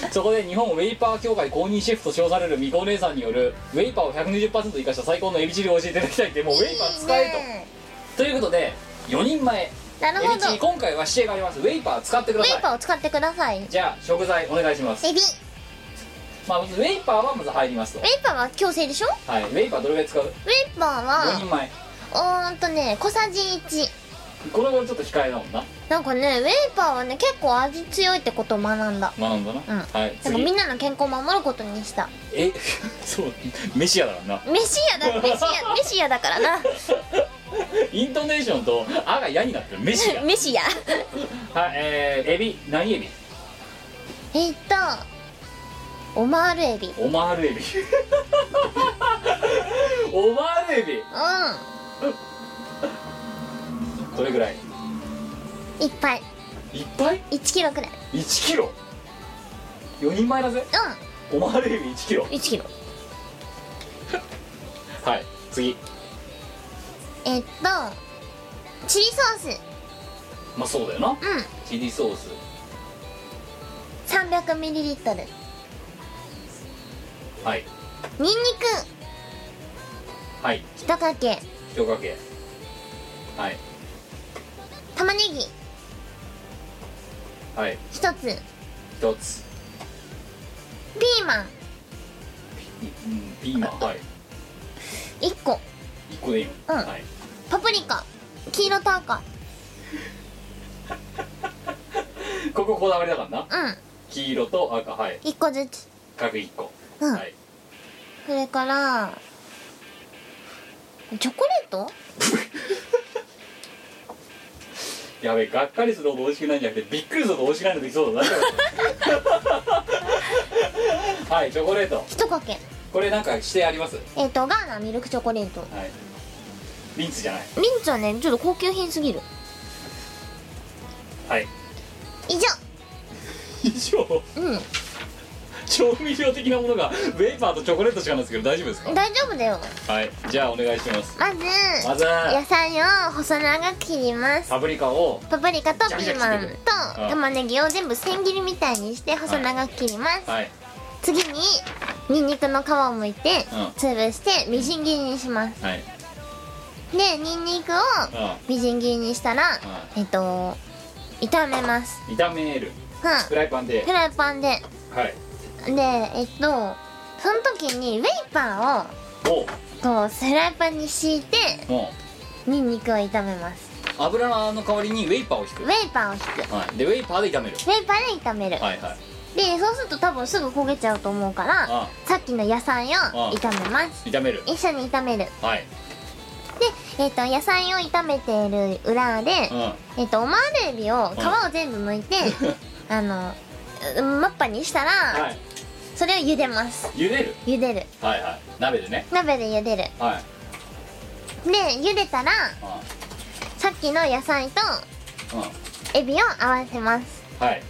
た。そこで日本ウェイパー協会公認シェフと称されるみこお姉さんによるウェイパーを120%生かした最高のエビチリを教えていただきたいってもうウェイパー使えと。ということで4人前。なるほど。今回は指定があります。ウェイパー使ってくだウェイパさいーを使ってください。ウじゃあ食材お願いします。エビ。ウまあウェイパーはまず入りますと。ェイパーは強制でしょ？はいウェイパーどれぐらい使う？ウェイパー4人は前。おーんとね小さじ1これはちょっと控えだもんな。なんかねウェイパーはね結構味強いってことを学んだ。学んだな、うん。はいなんか次。みんなの健康を守ることにした。え そうメシアだからな。メシアだメシアメシアだからな。イントネーションと「あ」が嫌になってる。メシアメシアはいえー、エビ。何エビ？えっとオマールエビ。うんオマールエビ。オマールエビ どれぐらい？いっぱい。いっぱい？1キロくらい。1キロ？4人前だぜうオマールエビ1キロ？ん1キロ。はい次。えっとチリソース。まあそうだよな。うん。チリソース。300ml はい。ニンニはい。ク1かけ一かけはい。玉ねぎ。はい。1つ。一つ。ピーマン。うんピーマン。はい。1個。一個でいいの、うん。はい。パプリカ。黄色と赤。こここだわりだからな。うん。黄色と赤。はい。1個ずつ。各1個、うん。はい。それからチョコレート？やべえがっかりするほど美味しくないんじゃなくてびっくりするほど美味しくないのできそうだはいチョコレート。1かけ。これなんか指定あります？はいえっ、とガーナミルクチョコレート。リンツじゃない。リンツはねちょっと高級品すぎる。はい。以上。以上？うん調味料的なものがウェイパーとチョコレートしかないですけど大丈夫ですか？大丈夫だよ。はい。じゃあお願いします。まずまず野菜を細長く切ります。パプリカをパプリカとピーマンとうん。玉ねぎを全部千切りみたいにして細長く切ります、はい。次にニンニクの皮を剥いてうん。潰してみじん切りにします。はい。でニンニクをうみじん切りにしたらえっと炒めます。ん炒める。うん。フライパンで。フライパンで。はいでえっとその時にウェイパーをこうフライパンに敷いてもニンニクを炒めます。う油の代わりにウェイパーを引く。ウェイパーを引く。はい。でウェイパーで炒める。ウェイパーで炒める、はいはい。でそうすると多分すぐ焦げちゃうと思うからあさっきの野菜を炒めます。炒める。一緒に炒める。はい。で、えっと野菜を炒めている裏で、うん。えっとオマールエビを皮を全部剥いてあのうんマッパにしたら、はいそれを茹でます。茹でる？茹でる。はいはい。鍋でね。鍋で茹でる。はい。で茹でたらあさっきの野菜とうん。エビを合わせます。はい。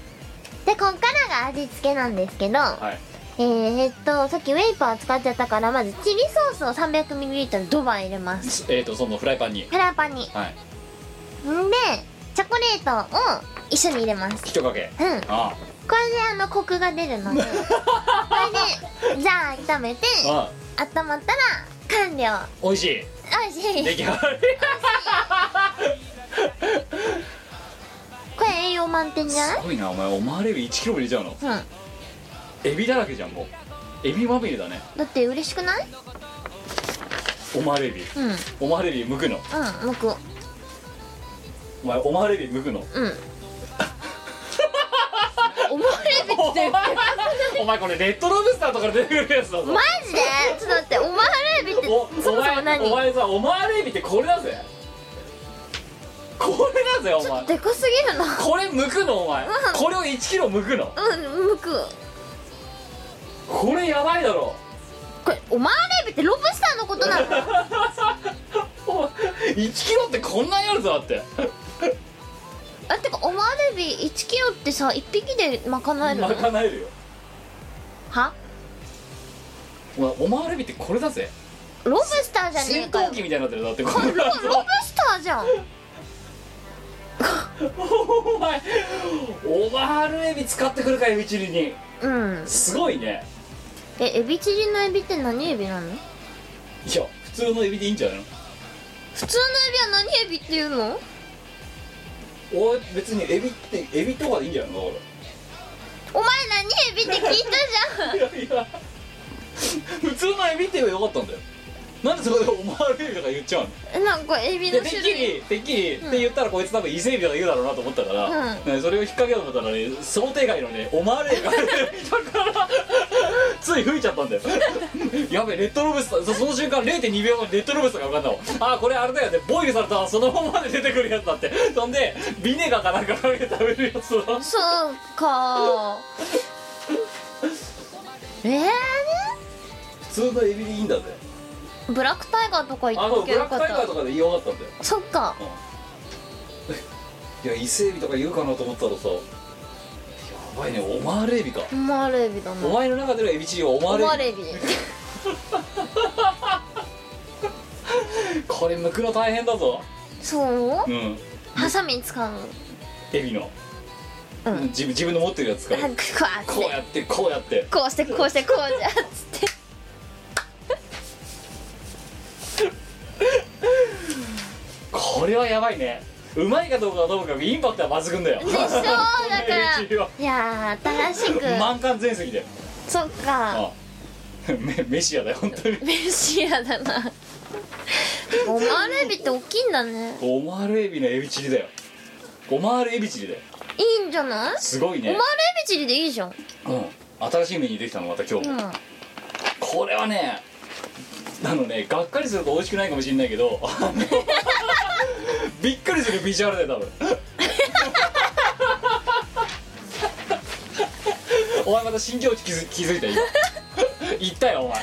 でこっからが味付けなんですけど、はい。えー、っとさっきウェイパー使っちゃったからまずチリソースを 300ml ドバン入れます。えっ、とそのフライパンに。フライパンに。はい。んでチョコレートを一緒に入れます。一かけ。うん。こあれであのコクが出るので これでじゃあ炒めてああ。温まったら完了。美味しい。おいしい。出来上がり。これ栄養満点じゃない？すごいなお前オマールエビ1キロも入れちゃうの？うん。エビだらけじゃんもう。エビまみれだね。だって嬉しくない？オマールエビ。うん。うんオマールエビ剥くの。むく。お前オマールエビ剥くの。うん お前これレッドロブスターとかで出てくるやつだぞ。マジで？ちょっと待ってオマールエビっておそもそもお前何お前さオマールエビってこれだぜ。これだぜお前。でかすぎるな。これ剥くのお前。うん。これを1キロ剥くの。うんむく。これやばいだろ。これオマールエビってロブスターのことなの？お前1キロってこんなんやるぞだってあてかオマールエビ1キロってさ1匹で賄えるの？賄えるよ。は？お前オマールエビってこれだぜ。ロブスターじゃね戦えかよ。闘機みたいになってるだって。これロロブスターじゃん。お前オマールエビ使ってくるかエビチリに。うん。すごいね。えエビチリのエビって何エビなの？いや普通のエビでいいんじゃないの？普通のエビは何エビっていうの？おい別にエビってエビとかでいいんじゃないの？お前何エビって聞いたじゃん。らいやいや。普通のエビって言えばよかったんだよなんでそこでオマールエビとか言っちゃうの？えなんかエビでてっきの種類。りてっきりって言ったらこいつ多分伊勢エビとか言うだろうなと思ったから、うん。ねそれを引っ掛けようと思ったらね想定外のねオマールエビが出てきたからつい吹いちゃったんだよ。やべえレッドロブスター。そその瞬間0.2秒後にレッドロブスターが浮かんだもんあーこれあれだよねボイルされたらそのままで出てくるやつだって。そんでビネガーかなんかかけて食べるやつだ。そうか。えー、普通のエビでいいんだぜブラックタイガーとかっときゃのブラックタイガーとかでよかったんだよ。そっか。いや伊勢エビとか言うかなと思ったらさやばいねオマールエビか。オマールエビだな。お前の中でのエビチリはオマオールエビ。マールエビ。これ剥くの大変だぞ。そう？うん。ハサミ使うエビの、うん。自分自分の持ってるやつ こうやって。こうやってこうやって。こうしてこうしてこうじゃっつってこれはやばいね。うまいかどうかはともかくインパクトは抜群だよ。でしょ？だから。いやー新しく。満館全席で。そっか。あメメシアだよ本当に。メシアだな。オマールエビって大きいんだね。オマールエビのエビチリだよ。オマールエビチリだよ。いいんじゃない？すごいね。オマールエビチリでいいじゃん。うん。新しいメニューできたのまた今日。も、うん。これはねあのねがっかりすると美味しくないかもしれないけどびっくりするビジュアルだよ多分。お前また新境地気づ気づいた今。言ったよお前。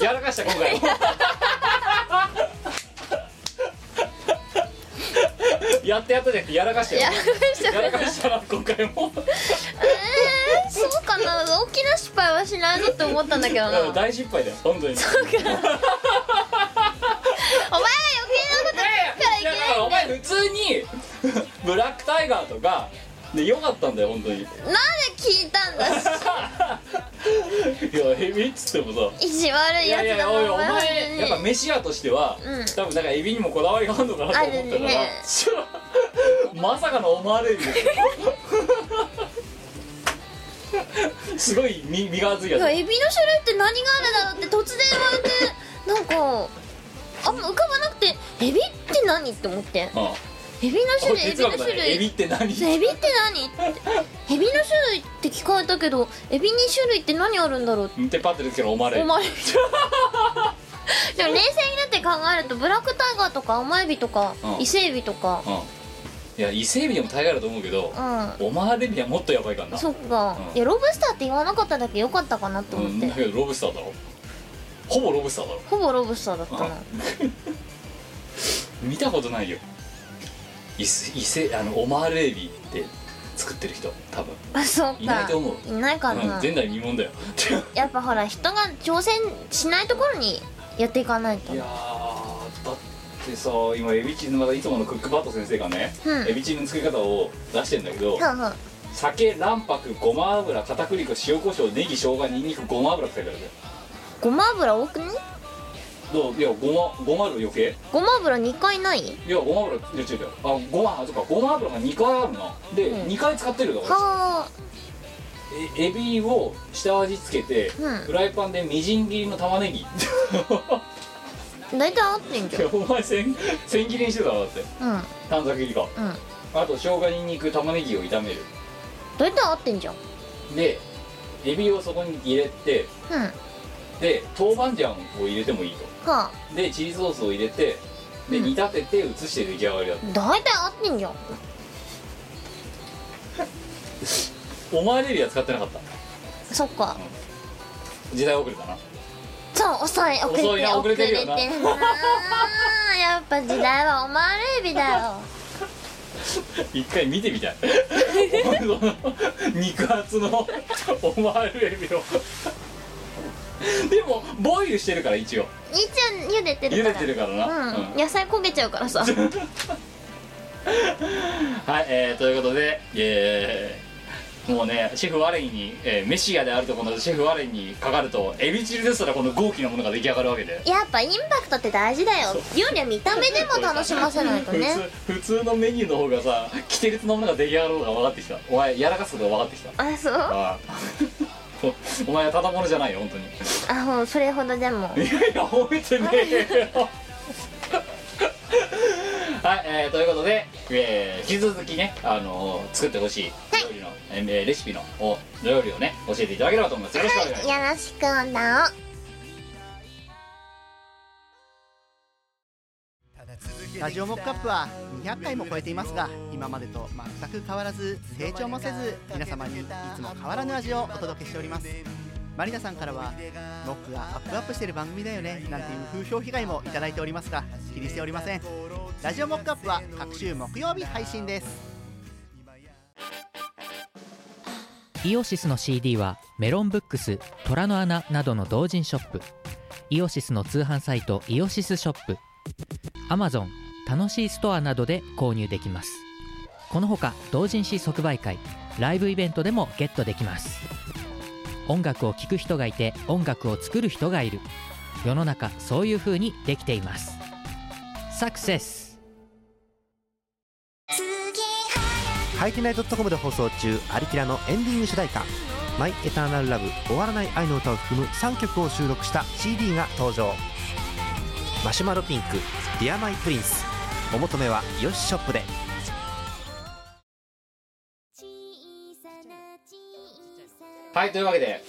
やらかした今回も。やってやったじゃなくてやらかしたよ。やらかしたやらかしたな今回も。えー、そうかな。大きな失敗はしないぞって思ったんだけどな。大失敗だよ本当に。計なこと言うかだからお前普通に ブラックタイガーとかでよかったんだよ本当に。いやなんで聞いたんだエビっつってもさ。意地悪いいやいやつだやおいお前やっぱメシアとしては、うん。多分なんかエビにもこだわりがあるのかなと思ったから、ね。まさかのオマールエビですよすごい身身が厚いやつ。いやエビの種類って何があるだろうって突然言われてなんかあんま浮かばなくてエビって何って思ってうんエビの種類エビ哲の学だねエビ種類。って何？エビって何って。エビの種類って聞かれたけどエビに種類って何あるんだろう？ってパッて出てきたらオマールエビお前。でも冷静になって考えるとブラックタイガーとか甘エビとかうん。伊勢エビとか。うん。いや伊勢エビでも大概だと思うけど、うん。オマールエビはもっとやばいからな。そっか、うん。いやロブスターって言わなかっただけよかったかなって思っんだけどロブスターだろほぼロブスターだろ。ほぼロブスターだったな、見たことないよ。伊勢あのオマールエビって作ってる人多分。あそうか。いないと思う。いないかな、うん前代未聞だよ。やっぱほら人が挑戦しないところにやっていかないと。いやーだってさ今エビチリのまたいつものクックパッド先生がね、うん。エビチリの作り方を出してんだけど、はんはん酒卵白ごま油片栗粉塩コショウネギ生姜ニンニクごま油って書いてあるんだよごま油多くねどう？いやごまごま油余計？ごま油2回ない？いやごま油いや違う違う。あごまあそっかごま油が2回あるな。で、うん。2回使ってるだからはえエビを下味つけて、うん。フライパンでみじん切りの玉ねぎ。あ大体合ってんじゃん。お前千千切りにしてたわだって。うん。短冊切りか。うん。あと生姜にんにく玉ねぎを炒める。大体合ってんじゃん。でエビをそこに入れてうんで豆板醤を入れてもいいと。はでチリソースを入れてでうん。煮立てて移して出来上がりだとあ大体合ってんじゃん。お前レビは使ってなかった。そっか。時代遅れたな。そう遅い遅れて遅いな遅れてるよな。遅れてるなやっぱ時代はオマールエビだよ。一回見てみたい。肉厚のオマールエビを でもボイルしてるから一応。一応茹でてる茹から。でてるからな、うん、うん。野菜焦げちゃうからさ。はい、えー、ということで、えーもうねシェフ・ワレンに、えーメシアであるとこのシェフ・ワレンにかかるとエビチリですらこの豪気なものが出来上がるわけで。やっぱインパクトって大事だよ。料理は見た目でも楽しませないとね。普通普通のメニューの方がさ規定列のものが出来上がるのが分かってきた。お前やらかすことが分かってきた。あそう？ああ お前はただものじゃないよ本当に。あほうそれほどでも。いやいや褒めてねえよ。はい、えー、ということで、えー引き続きね、あのー作ってほしい料理の、えーレシピのお料理をね教えていただければと思います。よろしくお願いします、よろしくおなラジオモックアップは200回も超えていますが今までと全く変わらず成長もせず皆様にいつも変わらぬ味をお届けしております。マリナさんからはモックがアップアップしてる番組だよねなんていう風評被害もいただいておりますが気にしておりません。ラジオモックアップは各週木曜日配信です。イオシスの CD はメロンブックス虎の穴などの同人ショップ。イオシスの通販サイトイオシスショップ。Amazon 楽しいストアなどで購入できます。このほか同人誌即売会ライブイベントでもゲットできます。音楽を聴く人がいて音楽を作る人がいる。世の中そういう風にできています。サクセス。ハイテナイドットコムで放送中アリキラのエンディング主題歌「マイ・エターナル・ラブ終わらない愛の歌」を含む3曲を収録した CD が登場。マシュマロピンク「 Dear My Prince」お求めはヨシショップで。はいというわけで。エンデ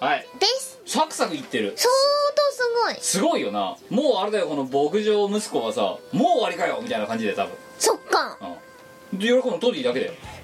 ィンはい。グです。サクサクいってる。相当すごい。すごいよな。もうあれだよこの牧場息子はさもう終わりかよみたいな感じで多分。そっか。うん。で喜ぶのトディだけだよ。うん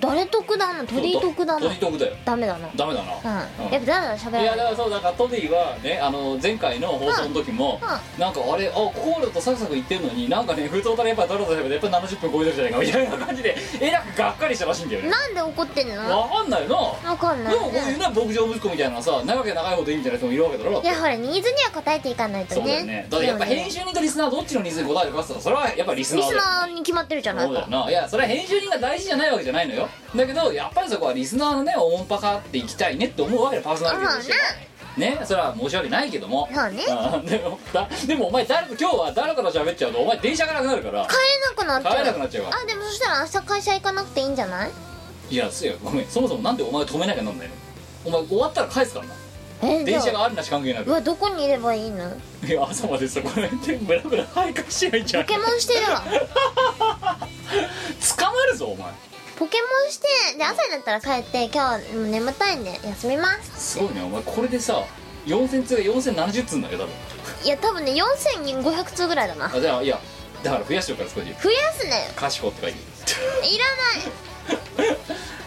誰得だな？トディ得だな。トディ得だよ。ダメだな。ダメだな。うん。やっぱだらだら喋らない。いやだからそうだからトディはねあの前回の放送の時も、うなんかあれあコールとサクサク言ってんのになんかね普通からやっぱドラドラ喋ってやっぱ70分超えてるじゃないかみたいな感じでえらくがっかりしたらしいんだよね。なんで怒ってんの？わかんないよな。わかんないでもこういうね牧場息子みたいなさ長け長いほどいいみたいな人もいるわけだろ。いやほらニーズには応えていかないとそうだよね。ねだってやっぱ編集人とリスナーどっちのニーズに答えるかっったらそれはやっぱリスナリスーだよ。ナーに決まってるじゃないそうだよかな。いやそれは編集人が大事じゃないわけじゃないのよ。だけどやっぱりそこはリスナーのね音波化っていきたいねって思うわけでパーソナリティとしては。ねそれは申し訳ないけども。そうね。あーでもだでもお前誰と今日は誰から喋っちゃうとお前電車がなくなるから。帰れなくなっちゃう。帰れなくなっちゃうわ。あでもそしたら明日会社行かなくていいんじゃない？いやすよ。ごめん。そもそもなんでお前を止めなきゃなんないの？お前終わったら返すからな。えじゃあ。電車があるなし関係なく。うわどこにいればいいの？いや朝までそこら辺でブラブラ徘徊しないじゃんポケモンしてるわ。捕まるぞお前ポケモンしてで朝になったら帰って今日もう眠たいんで休みます。すごいね。お前これでさ4000通が4070通んだよ多分。いや多分ね4500通ぐらいだな。あじゃあいやだから増やしておくから少し。増やすね「かしこ」って書いてい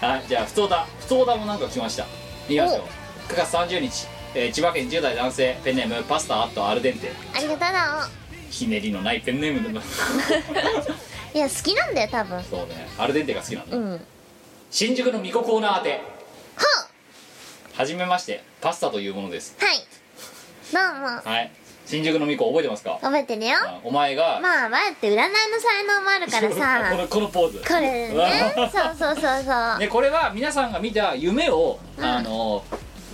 らない。はいじゃあふつおた。ふつおたもなんか来ました。いきましょう9月30日、えー千葉県10代男性ペンネームパスタアットアルデンテ。ありがとう。なひねりのないペンネームだな いや好きなんだよ多分。そうね。アルデンテが好きなんだ、うん。新宿の巫女コーナー宛て。ほはじめまして。パスタというものです。うはい。どうも。はい。新宿の巫女覚えてますか？覚えてるよ。あお前が、まあまあって占いの才能もあるからさ。このこのポーズ。これね。そうそうそうそう。でこれは皆さんが見た夢を、あの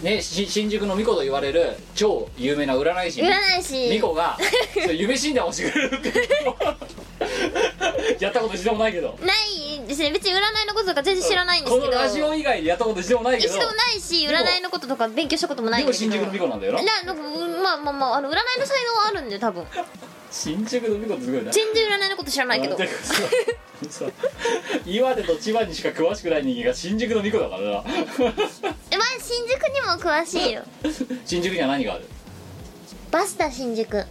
ねし新宿の巫女と言われる超有名な占い師占い師。巫女がそう夢診断をしてくれるっていう やったこと一度もないけど。ないですね。別に占いのこととか全然知らないんですけど。このラジオ以外でやったこと一度もないけど。一度もないしでも。占いのこととか勉強したこともないでんです新宿の巫女なんだよな。ななんかうんまあまあまああの占いの才能はあるんで多分。新宿の巫女ってすごいな。全然占いのこと知らないけど。あてかささ岩手と千葉にしか詳しくない人間が新宿の巫女だからな。えまあ新宿にも詳しいよ。新宿には何がある？バスタ新宿。あ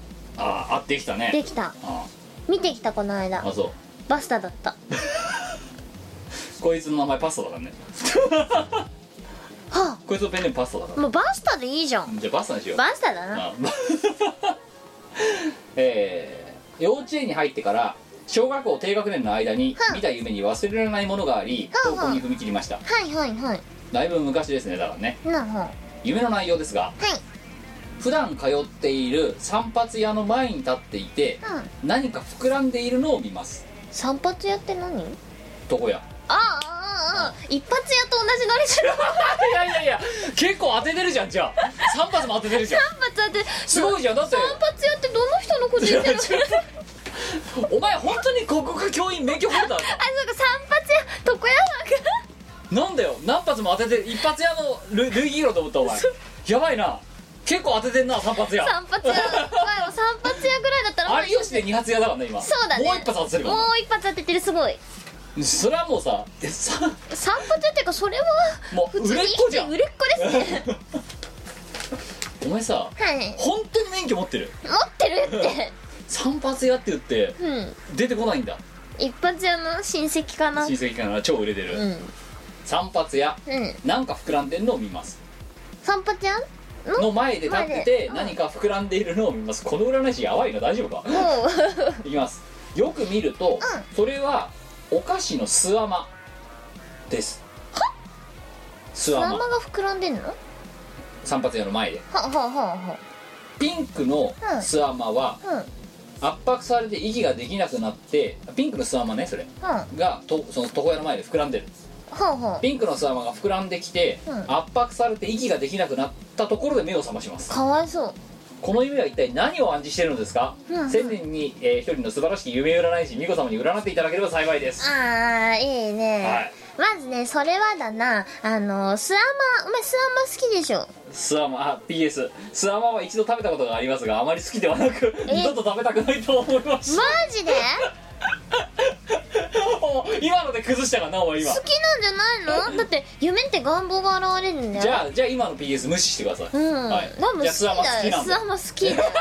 ああできたね。できた。あ。見てきたこの間。あそうバスタだった。こいつの名前パスタだからね。はこいつのペンネームパスタだかあもうバスタでいいじゃん。らじゃあパスタにしよう。バスタだな。あ えー幼稚園に入ってから小学校低学年の間にはあ。見た夢に忘れられないものがありはあはあ。投稿に踏み切りました。はいはいはい。だいぶ昔ですねだからね。なほう夢の内容ですがはい。普段通っている散髪屋の前に立っていてうん。何か膨らんでいるのを見ます散髪屋って何？床屋。ああああああ。一発屋と同じノリするいやいやいや結構当ててるじゃんじゃあ。散髪も当ててるじゃん。散髪屋ってすごいじゃんだって。散髪屋ってどの人の個人性の？お前本当に国家教員免許ホルダーだあそうか散髪屋床屋なんだよ何発も当てて一発屋のルルイギーロと思ったお前。やばいな結構当ててんな散髪屋。散髪屋。前は散髪屋ぐらいだったら有吉で二発屋だからね今。そうだね。もう一発当ててるもう一発当ててるすごい。それはもうさえさ散髪屋っていうかそれはもう売れっ子じゃん。売れっ子ですね。お前さはい。本当に免許持ってる？持ってるって。散髪屋って言ってうん。出てこないんだ。一発屋の親戚かな。親戚から超売れてる、うん。散髪屋。うん。なんか膨らんでるのを見ます。散髪屋？の？の前で立って前てで。何か膨らんでいるの？を見ますこの占い師やばいな大丈夫か？いきます。よく見ると、それはお菓子の巣穴です。巣穴。生が膨らんでんの？は散髪屋の前で。はははピンクの巣穴ははうん。圧迫されて息ができなくなってピンクの巣穴ねそれ。はがとその床屋の前で膨らんでるピンクの巣穴が膨らんできて、うん。圧迫されて息ができなくなったところで目を覚まします。かわいそう。この夢は一体何を暗示しているのですか、うん。千年に、えー一人の素晴らしき夢占い師美子様に占っていただければ幸いです。ああいいね、はい。まずねそれはだなあのスアマお前スアマ好きでしょ？スアマあ PS ス。アマは一度食べたことがありますがあまり好きではなくえ？二度と食べたくないと思いましマたジで？お 今ので崩したからなお前今。好きなんじゃないの？だって夢って願望が現れるんだよ。じゃあじゃあ今の PS 無視してください、うん、はい。多分好きだスアマ好きだよ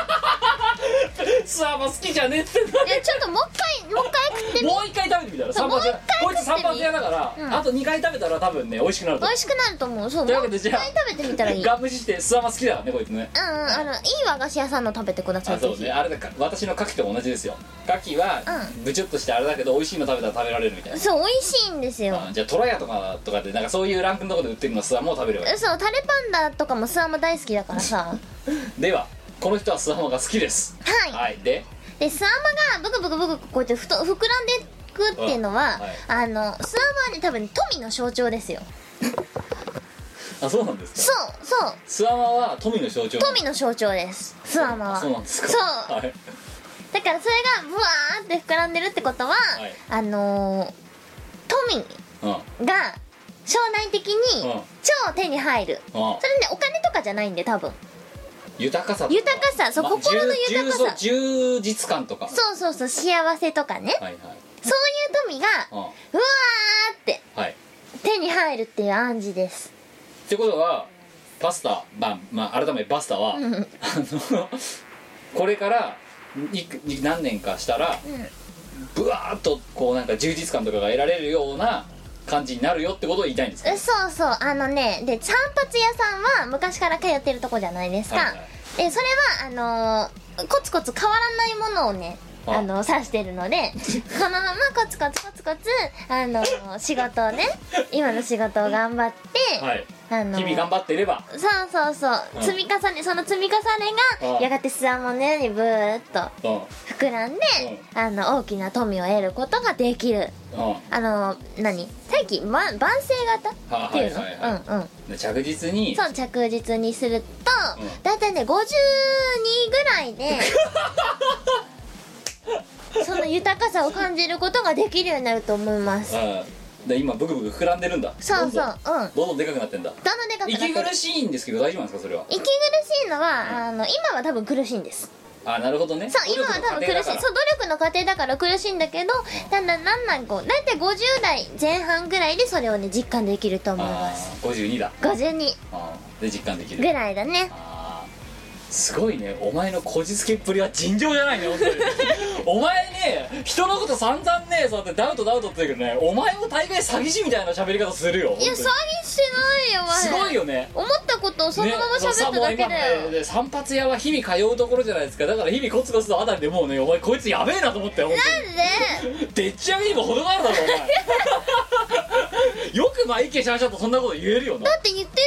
スアマ好きじゃねえっていやちょっともう一回もう一回食ってみもう一回食べてみたらそうもう一回こいつ屋だから、うん。あと2回食べたら多分ね美味しくなると思美味しくなると思う。そうというもう一わけでじゃあ回食べてみたらいい。うんガしてスアマ好きだからねこいつね。うんあのいい和菓子屋さんの食べてくださいあそうね。あれだか私の牡蠣と同じですよ。牡蠣はうブチュッとしてあれだけど美味しいの食べたら食べられるみたいな。そう美味しいんですよ。あじゃあトラヤとかとかでなんかそういうランクのところで売ってるのスアマを食べればいい。そうタレパンダとかもスアマ大好きだからさ。ではこの人はスアマが好きです。はい。はい。で？でスアマがブクブクブクこうやってふと膨らんでいくっていうのは、うんはい。あのスアマはね多分富の象徴ですよ。あそうなんですそかうそう。スアマは富の象徴富の象徴です。スアマは。あそうなんですか？そう。はい。だからそれがブワーって膨らんでるってことは、い。あのー富うん。が将来的にうん。超手に入る、うん。それねお金とかじゃないんで多分豊かさとか。豊かさそうま心の豊かさ。充実感とか。そうそうそう幸せとかね、はいはい。そういう富がうん。うわーってはい。手に入るっていう暗示です。ってことはパスタまあまあ改めバスタは、うん。あのこれからいく何年かしたらうん。ブワーッとこうなんか充実感とかが得られるような感じになるよってことを言いたいんですか？えそうそう。あのねで散髪屋さんは昔から通ってるとこじゃないですか、はいはい。でそれはあのーコツコツ変わらないものをねあ。の刺してるので このままコツコツコツコツあの仕事をね今の仕事を頑張って、はいあの日々頑張っていれば。そうそうそう、うん。積み重ねその積み重ねうん。がやがてスワモのようにブーっとうん。うん膨らんで、あの大きな富を得ることができる。あの何？最近ば万世型？っていうの、はいはい。はいうんうん。で着実に。そう着実にすると、うん。だいたいね52ぐらいで その豊かさを感じることができるようになると思います。うんで今ブクブク膨らんでるんだ。そうそう。うん。どんどんでかくなってんだ。どんどんでかくなってる。息苦しいんですけど大丈夫なんですかそれは？息苦しいのはあの今は多分苦しいんです。あなるほどね。そう今は多分苦しい。そう努力の過程だから苦しいんだけどだんだんだんだんこう大体50代前半ぐらいでそれをね実感できると思います。あー52だ。52あーで実感できる。ぐらいだね。あーすごいね。お前のこじつけっぷりは尋常じゃないね本当にお前ね人のこと散々ねそうやってダウトダウトって言うけどねお前も大概詐欺師みたいな喋り方するよいや詐欺してないよお前。すごいよね。思ったことをそのまま喋っただけだよ、ねね散髪屋は日々通うところじゃないですか。だから日々コツコツとあたりでもうねお前こいつやべえなと思ったよなんで？でっち上げにも程があるだろお前よくまあ一気にしゃんしゃんとそんなこと言えるよな。だって言って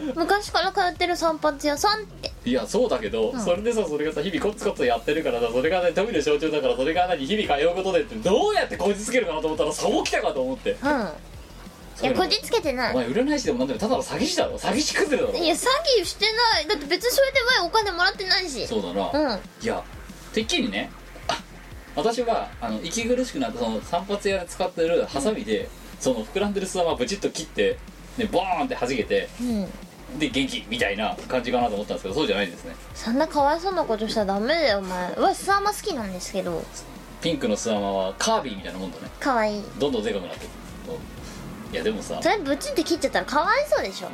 るもん。昔から通ってる散髪屋さんって。いやそうだけど、ん。それでさそれがさ日々コツコツやってるからさそれがね富の象徴だからそれが何日々通うことでってどうやってこじつけるかなと思ったらそうきたかと思ってうん。いやこじつけてない。お前占い師でもなんでもただの詐欺師だろ。詐欺師崩れだろ。いや詐欺してない。だって別にそれで前お金もらってないし。そうだな、うん。いやてっきりねあ私はあの息苦しくなったその散髪屋で使ってるハサミで、その膨らんでるスワマブチッと切ってねボーンって弾けてうん。で元気みたいな感じかなと思ったんですけどそうじゃないんですね。そんなかわいそうなことしたらダメだよお前。わスワマ好きなんですけど。ピンクのスワマはカービィみたいなもんだね。かわいい。どんどんでかくなってるいやでもさそれブチって切っちゃったらかわいそうでしょ。っ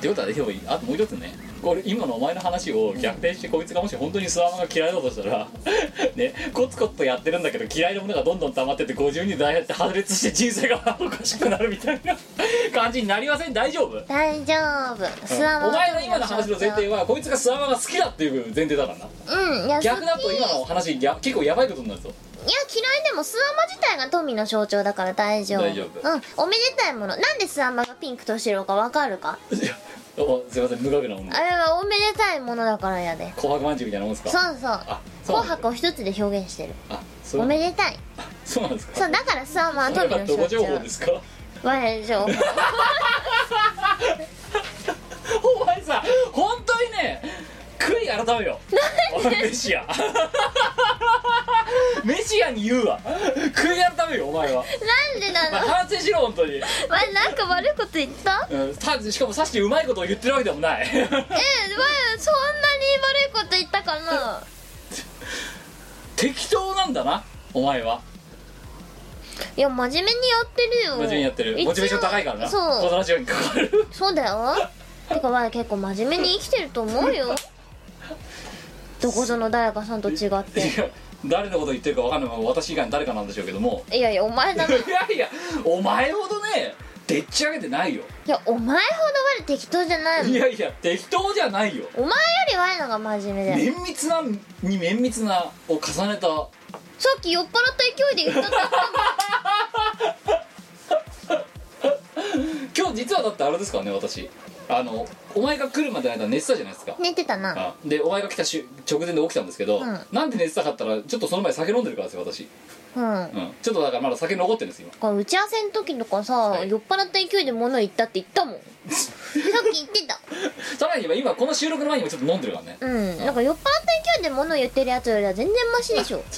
てことはでもあともう一つねこれ今のお前の話を逆転してこいつがもし本当にスワマが嫌いだとしたら ねコツコツとやってるんだけど嫌いなものがどんどん溜まってって52代やって破裂して人生がおかしくなるみたいな 感じになりません？大丈夫？大丈夫。スワマお前の今の話の前提はこいつがスワマが好きだっていう前提だからな。うん逆だと今の話や結構やばいことになるぞ。いや嫌いでもスワマ自体が富の象徴だから大丈夫。大丈夫。うんおめでたいもの。なんでスワマがピンクと白かわかるか？いやおすいません無学なもんであれはおめでたいものだからやで。紅白まんじゅうみたいなもんですか？そうそう。あそう紅白を一つで表現してる。あそうおめでたい。そうなんですか？そうだからスワマはそれ富の象はどこ情報徴ですか？我情報。お前さ本当にね悔い改めよメシア。メシアに言うわ。悔い改めよお前は、なんでなまあ、の反省しろ本当に、前なんか悪いこと言った？うん、たしかもさしてうまいことを言ってるわけでもない。え前そんなに悪いこと言ったかな？適当なんだなお前は。いや真面目にやってるよ。真面目にやってる。一応。モチベーション高いからな。こそう。のラジオに関わる。そうだよ。てか前結構真面目に生きてると思うよどこぞの誰かさんと違って。いや誰のこと言ってるか分かんないまま私以外に誰かなんでしょうけども。いやいやお前だな。いやいやお前ほどねでっち上げてないよ。やお前ほど我適当じゃない。もんいやいや適当じゃないよ。お前より我のが真面目だよ。綿密なに綿密なを重ねた。さっき酔っ払った勢いで言ったって 今日実はだってあれですからね私あのお前が来るまでの間寝てたじゃないですか。寝てたな。あでお前が来たし直前で起きたんですけど、うん。なんで寝てたかったらちょっとその前酒飲んでるからですよ私、うん。うん、ちょっとだからまだ酒残ってるんです今。これ打ち合わせの時とかさ、はい。酔っ払った勢いで物言ったって言ったもん。さっき言ってた。さらに今今この収録の前にもちょっと飲んでるから。ねうん。なんか酔っ払った勢いで物言ってるやつよりは全然マシでしょ。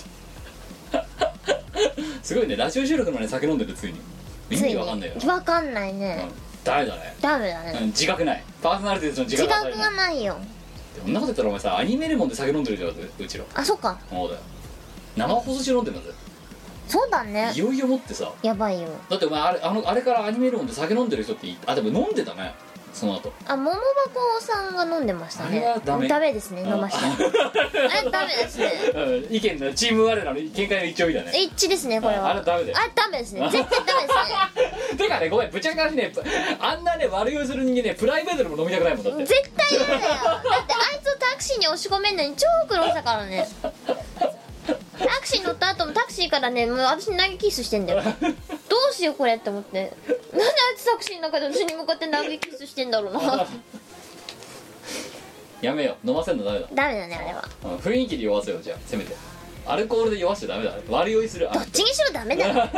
すごいね。ラジオ収録の前に酒飲んでるついに。意味わかんないよ。な、わかんないね、うん、ダメだね、ダメだうん、ね、自覚ない。パーソナリティとの自自覚覚がないがないよ。そんなこと言ったらお前さアニメレモンで酒飲んでるじゃんうちら。あそっか。そうだよ。生放送中飲んでんだぜ。そうだね。いよいよもってさ。やばいよ。だってお前あれあのあれからアニメレモンで酒飲んでる人っていあでも飲んでたねその後。あ桃箱さんが飲んでましたね。あれはダメ。ですね飲ましたあれダメですね。うん意見のチーム我らの見解の一致追いだね。一致ですねこれは。ああれダメだよ。あダメですね。絶対ダメですね。てかねごめんぶっちゃけ話ねあんなね悪酔いする人間ねプライベートでも飲みたくないもんだって。絶対嫌だよ。だってあいつをタクシーに押し込めんのに超苦労したからねタクシー乗った後もタクシーからねもう私に投げキスしてんだよ。どうしようこれって思って。なんであいつタクシーの中で私に向かって投げキスしてんだろうな。やめよう。飲ませんのダメだ。ダメだねあれは。うん雰囲気で酔わせようじゃあ。せめて。アルコールで酔わしちゃダメだ。悪酔いする。あどっちにしろダメだよ。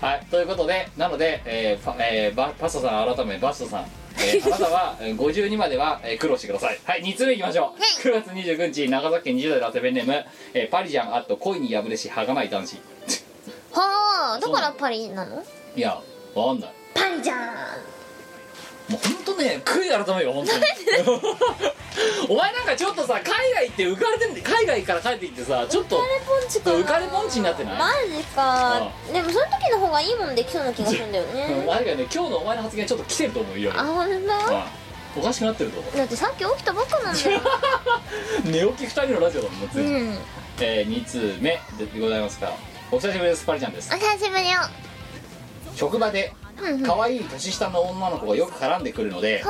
はいということでなので、えーファえーバパスタさん改めバストさん、えーあなたはえー52までは、えー苦労してください。はい2つ目いきましょう。9月29日長崎県20代ラテベンネーム、えーパリジャンあと恋に破れしはがない男子。はあだからパリなの？いやわかんない。パリじゃんもうほんとね悔い改めよ本当に。お前なんかちょっとさ海外行って浮かれてんで海外から帰ってきてさちょっと浮かれポンチか。な浮かれポンチになってない、マジか。でもその時の方がいいもんできそうな気がするんだようん、ねあれがね今日のお前の発言ちょっと来てると思うよ。あほんと？うん。おかしくなってると思だってさっき起きたばっかなんだよ。う 寝起き2人のラジオだもんもうん。えー、2通目でございますからお久しぶりですパリちゃんです。お久しぶりよ。職場で可愛い年下の女の子がよく絡んでくるので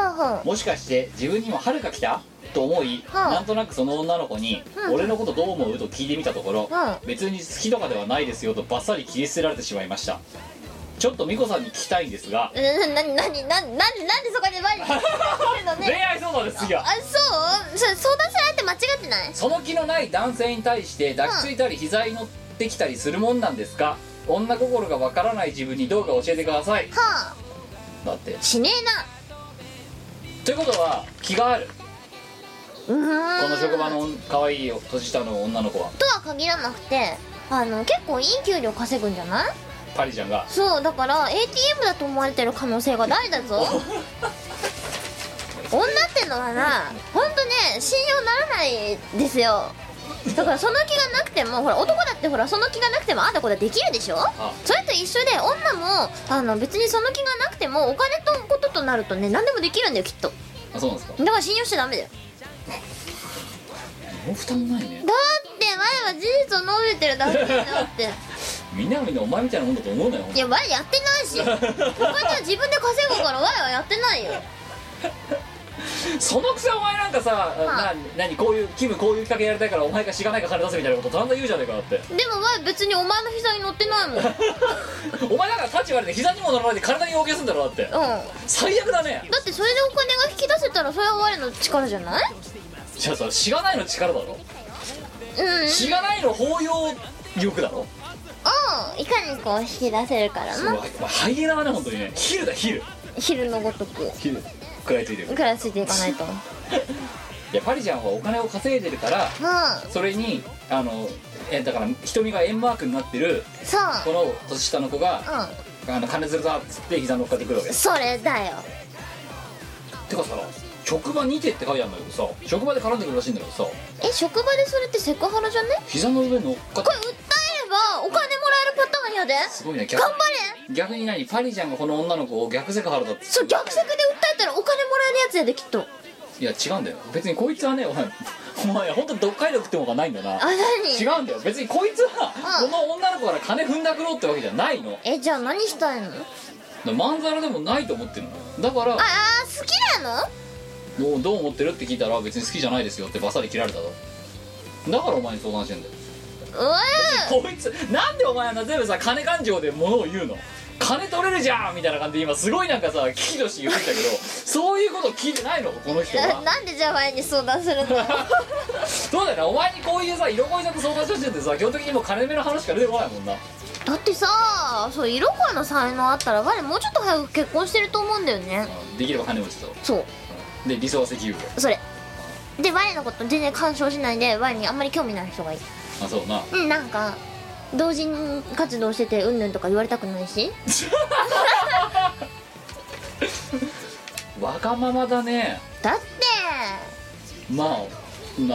もしかして自分にも春が来た？と思い、はあなんとなくその女の子に「うん。俺のことどう思う?」と聞いてみたところ、は別に好きとかではないですよとバッサリ切り捨てられてしまいました。ちょっと美子さんに聞きたいんですがななななにななんでそこでマジ 恋ね愛相談です次はあそう？そ相談する相手間違ってない？その気のない男性に対して抱きついたり膝に乗ってきたりするもんなんですか女心がわからない自分にどうか教えてください。はだって。あしねということは気がある。この職場の可愛い年下の女の子は。とは限らなくてあの結構いい給料稼ぐんじゃない？パリちゃんが。そうだから ATM だと思われてる可能性が大だぞ。女ってのはなほんとね信用ならないですよだからその気がなくてもほら男だってほらその気がなくてもあんたことはできるでしょ？あ。それと一緒で女もあの別にその気がなくてもお金とこととなるとね何でもできるんだよきっと。あそうなんですか？だから信用しちゃダメだよ。もう負担ないねだって前は事実を述べてるだけだって。みんながみんなお前みたいなもんだと思うなよいや我やってないし。お金は自分で稼ぐから我はやってないよ そのくせお前なんかさ、な何こういうキムこういう企画やりたいからお前がしがないか金出せみたいなことだんだん言うじゃねえかだって。でも我別にお前の膝に乗ってないもん。う んお前なんか立ち悪いで膝にも乗らないで体に要求するんだろだって。だ最悪だね。ってそれでお金が引き出せたらそれは我の力じゃない？じゃあさしがないの力だろ。うん。しがないの包容力だろ。うん。いかにこう引き出せるからお前なお前ハイエナはね本当にね。ヒルだヒル。昼のごとく。ヒル食らいついてる食らいついていかないと。いやパリちゃんはお金を稼いでるからうん。それにあのえだから瞳が円マークになってるそう。この年下の子がうあの金づるだっつって膝乗っかってくるわけんそれだよ。てかさ職場にてって書いてあるんだけどさ職場で絡んでくるらしいんだけどさ。え職場でそれってセクハラじゃね？膝の上に乗っかっこれ訴ばお金もらえるパターンやで。すごいね。逆頑張れ。逆に何パリちゃんがこの女の子を逆セクハラだって。そう逆セクで訴えたらお金もらえるやつやできっと。いや違うんだよ。別にこいつはねお前お前本当読解力ってものがないんだな。あ何？違うんだよ。別にこいつはこうん。の女の子から金踏んだくろうってわけじゃないの。えじゃあ何したいの？あまんざらでもないと思ってるの。だからあー好きなの？もうどう思ってるって聞いたら別に好きじゃないですよってバサリ切られただろだからお前に相談してんだよこいつなんでお前あの全部さ金感情で物を言うの？金取れるじゃんみたいな感じで今すごいなんかさ危機として言ってきたけどそういうこと聞いてないの？この人ーは。なんでじゃあ前に相談するの？そうだよねお前にこういうさ色恋さんと相談した時点でさ基本的にもう金目の話しか出てこないもんな。だってさそう色恋の才能あったら我もうちょっと早く結婚してると思うんだよね。できれば金持ちと。そう。で理想は石油それ。で我のこと全然干渉しないで我にあんまり興味ない人がいいあそうなうんなんか同人活動しててうんぬんとか言われたくないし？わがままだね。だって。まあ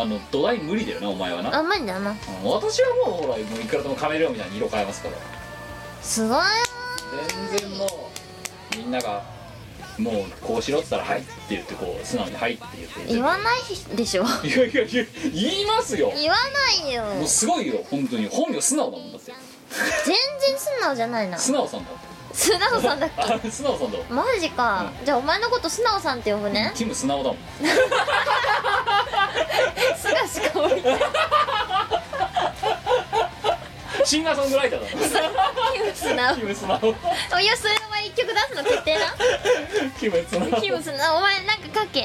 あの土台無理だよなお前はな。あんまりだな。うん私はもうほらもういくらでもカメレオンみたいに色変えますから。すごい。全然もうみんながもうこうしろって言ったら「はい」って言ってこう素直に「はい」って言って言わないでしょ。いやいやいや言いますよ。言わないよ。もうすごいよ本当に。本名素直だもんだって。全然素直じゃないな。素直さんだ素直さんだっ あ素直さんだ。けマジか、じゃあお前のこと素直さんって呼ぶね。キム素直だもん。すがしかおりシンガーソングライターだキムスナキムスナオおいやそれお前一曲出すの決定なキムスナオキムスナお前なんか書け。い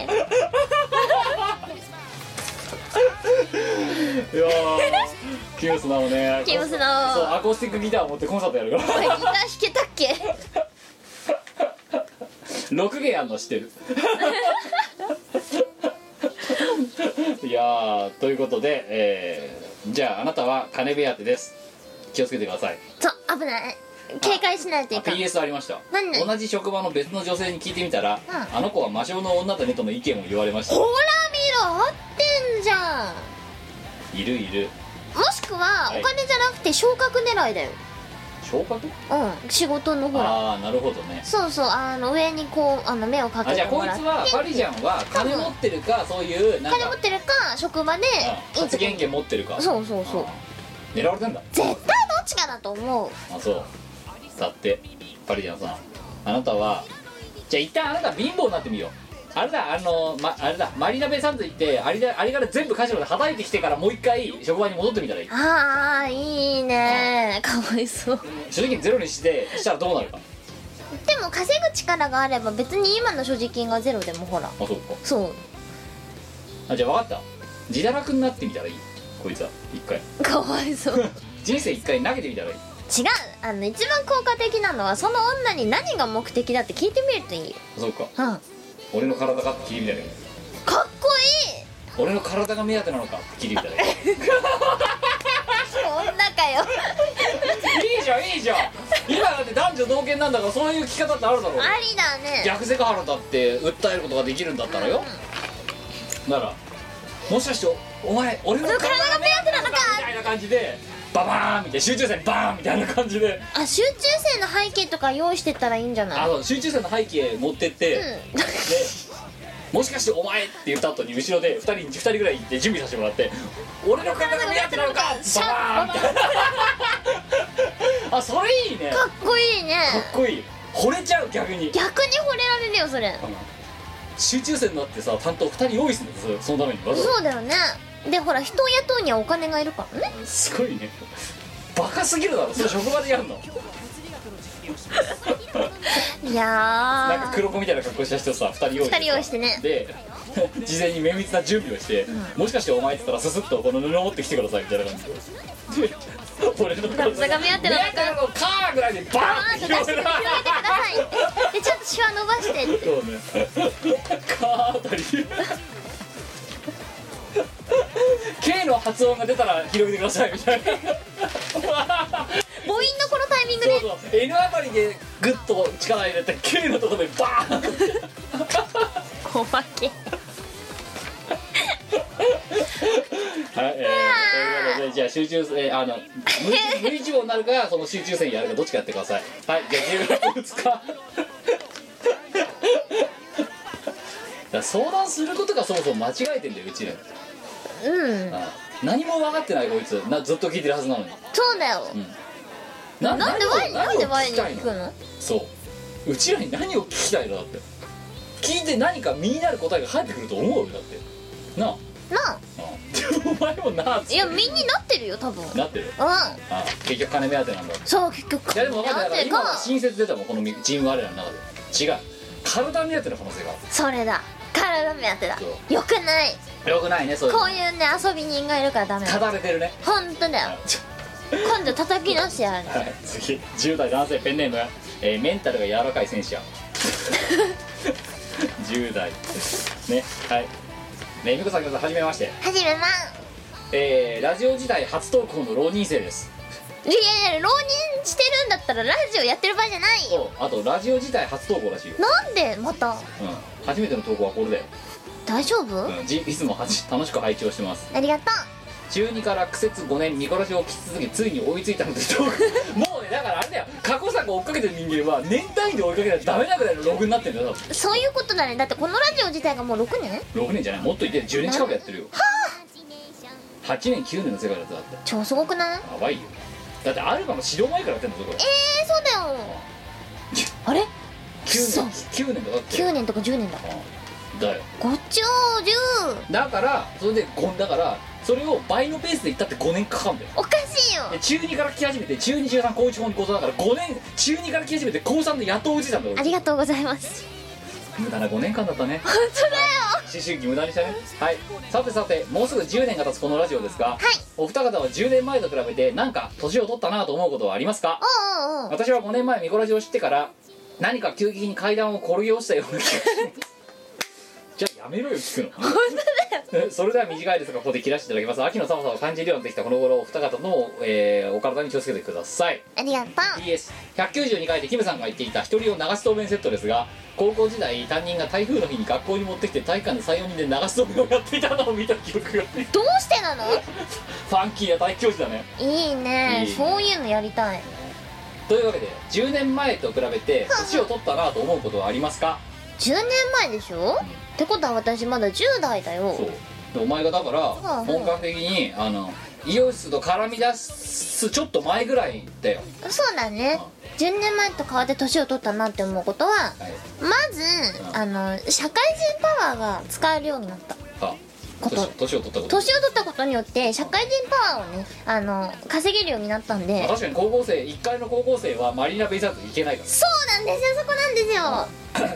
やーキムスナオね。キムスナオそうアコースティックギター持ってコンサートやるから。お前ギター弾けたっけ？6弦やんの知ってる。いやーということで、えーじゃああなたは金目当てです。気をつけてください。そう危ない警戒しないといあかん PS ありました。何？々同じ職場の別の女性に聞いてみたら、ん。あの子は魔性の女だねとの意見を言われました。ほら見ろ合ってんじゃん。いるいる。もしくははい。お金じゃなくて昇格狙いだよ。昇格？うん。仕事のほら。ああなるほどね。そうそうあの上にこうあの目をかけあじゃあこいてもらってつはパリジャンは金持ってるかそういうなんか。金持ってるか職場でうん。発言権持ってるか。そうそうそう。あー。狙われてんだ。絶対どっちかだと思う。あそうだってパリジャンさん。あなたはじゃあ一旦あなた貧乏になってみよう。あれだあの、ま、あれだマリナベサンズ行ってあれだあれから全部カジノではたいてきてからもう一回職場に戻ってみたらいい。ああいいね。かわいそう。所持金ゼロにしてしたらどうなるか。でも稼ぐ力があれば別に今の所持金がゼロでもほら。あそうか。そう。あじゃあ分かった。自堕落になってみたらいい。こいつは。一回。かわいそう。人生一回投げてみたらいいあの一番効果的なのはその女に何が目的だって聞いてみるといいよ。そうか。うん。か俺の体かって聞いてみたらいい。っこいい。俺の体が目当てなのかって聞いてみたらいい。女かよ。いいじゃんいいじゃん。今だって男女同権なんだからそういう聞き方ってあるだろうありだね。逆セクハラだって訴えることができるんだったらよ。ならもしかしてお前俺の体が目当てなのかみたいな感じでババーンみたいな集中線バーンみたいな感じで。あ集中線の背景とか用意してったらいいんじゃない？あの集中線の背景持ってって、うん。でもしかしてお前って言った後に後ろで2人二人ぐらい行って準備させてもらって俺の体が目当てなのかババーンみたいな。あそれいいね。かっこいいね。かっこいい。惚れちゃう逆に。逆に惚れられるよそれ。集中線になってさ担当2人用意するんだよそそのために。そうだよねでほら人を雇うにはお金がいるからね。ざすごいね。バカすぎるだろ。それ職場でやるの？いやなんかー黒子みたいな格好した人さ2人用意二人用意してね。で事前に綿密な準備をして、もしかしてお前って言ったらススッとこの布持ってきてくださいみたいな感じで。で俺の体が目当てなのか目当てなのかーぐらいでババーンって出して広げてください。ってでちょっとシワ伸ばしてって。そうね。カーあたり K の発音が出たら広げてくださいみたいな。母音のこのタイミングで。そうそう。N あたりでグッと力入れて K のところでバーン。ってけ。はい、えー、ということでじゃあ集中えーあの無無一文になるかその集中線やるかどっちかやってください。はいじゃあ10月2日だから相談することがそもそも間違えてんだようちらうん。あ何も分かってないこいつ。なずっと聞いてるはずなのに。そうだよ。ななんでワインなんでワインに何を聞きたいの？聞くの？そう。うちらに何を聞きたいの？だって。聞いて何か身になる答えが返ってくると思うよだって。なあ。なあ。あでも お前もなあっつって。いや身になってるよ多分。うんなってる？あ結局金目当てなんだ。そう結局。いやでも分かんないだから今のか親切出たもんこのチーム我らの中で違う。体目当ての可能性があそれだ。体目当てだ。そよくない。るよくないねそういうの。こういうね遊び人がいるからダメ。ただだれてるね。ほんとだよ。今度叩き出してやる。はい。次。10代男性ペンネーム、えーメンタルが柔らかい戦士や。10代。ね。はい。ねみこさんはじめまして。はじめまえーラジオ時代初投稿の浪人生です。いやいや浪人してるんだったらラジオやってる場合じゃないよ。そう。あとラジオ自体初投稿らしいよ、なんでまた？うん、初めての投稿はこれだよ、大丈夫、うん、じいつもはじ楽しく拝聴してます。ありがと中2から苦節5年ミコラジを聞き続けついに追いついたので もうねだからあれだよ。過去作を追っかけてる人間は年単位で追いかけないとダメなぐらいのログになってんだよ多分。うそういうことだね。だってこのラジオ自体がもう6年？6年じゃない。もっといて10年近くやってるよ。8年9年の世界だっただって。超すごくない？やばいよ。だってアルバム始動前からやってんだぞこれ。えー、そうだよ。あれ？9年9年だだって。9年とか10年だ。うんだよ。ごちょうじゅうだからそれでゴンだからそそれを倍のペースでいったって5年かかるんだよ。おかしいよ。で中2から聞き始めて中2中3高1高2高3だから5年中2から聞き始めて高3でやっとおじさんだ俺ありがとうございます。無駄な5年間だったね。本当だよ。思春期無駄にしたね。はい。さてさてもうすぐ10年が経つこのラジオですが、お二方は10年前と比べて何か年を取ったなと思うことはありますか？私は5年前ミコラジを知ってから何か急激に階段を転げ落ちたような気がしじゃあやめろよ聞くの。本当だよ。それでは短いですがここで切らせていただきます。秋の寒さを感じるようになってきたこの頃お二方の、えーお体に気をつけてください。ありがとう。PS192 回でキムさんが言っていた一人用流しそうめんセットですが高校時代担任が台風の日に学校に持ってきて体育館で34人で流しそうめんをやっていたのを見た記憶がどうしてなの？ファンキーな体育教師だね。いいね。いいそういうのやりたい。というわけで10年前と比べて年を取ったなと思うことはありますか？10年前でしょ？ってことは私まだ10代だよ。そう。でお前がだからう。ん本格的にあのイオシスと絡み出すちょっと前ぐらいだよ。そうだね。10年前と変わって年を取ったなって思うことははい。まずあの社会人パワーが使えるようになった。あこと。年年を取ったこと。年を取ったことによって社会人パワーをねあの稼げるようになったんで。まあ確かに高校生1階の高校生はマリーナベイサーズ行けないからそうなんですよそこなんですよ。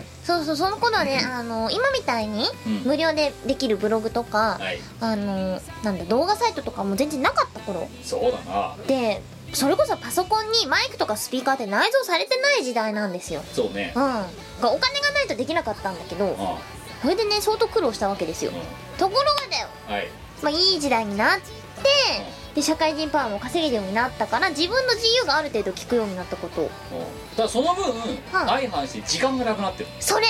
そうそうその頃はねあの今みたいにうん。無料でできるブログとか、はい。あのなんだ動画サイトとかも全然なかった頃。そうだな。でそれこそパソコンにマイクとかスピーカーって内蔵されてない時代なんですよ。そうね。うん。お金がないとできなかったんだけどあそれでね相当苦労したわけですよ。うところがだよ。んはい。まあいい時代になってで社会人パワーも稼げるようになったから自分の自由がある程度効くようになったこと。うん。ただその分はい相反して時間がなくなってる。それ。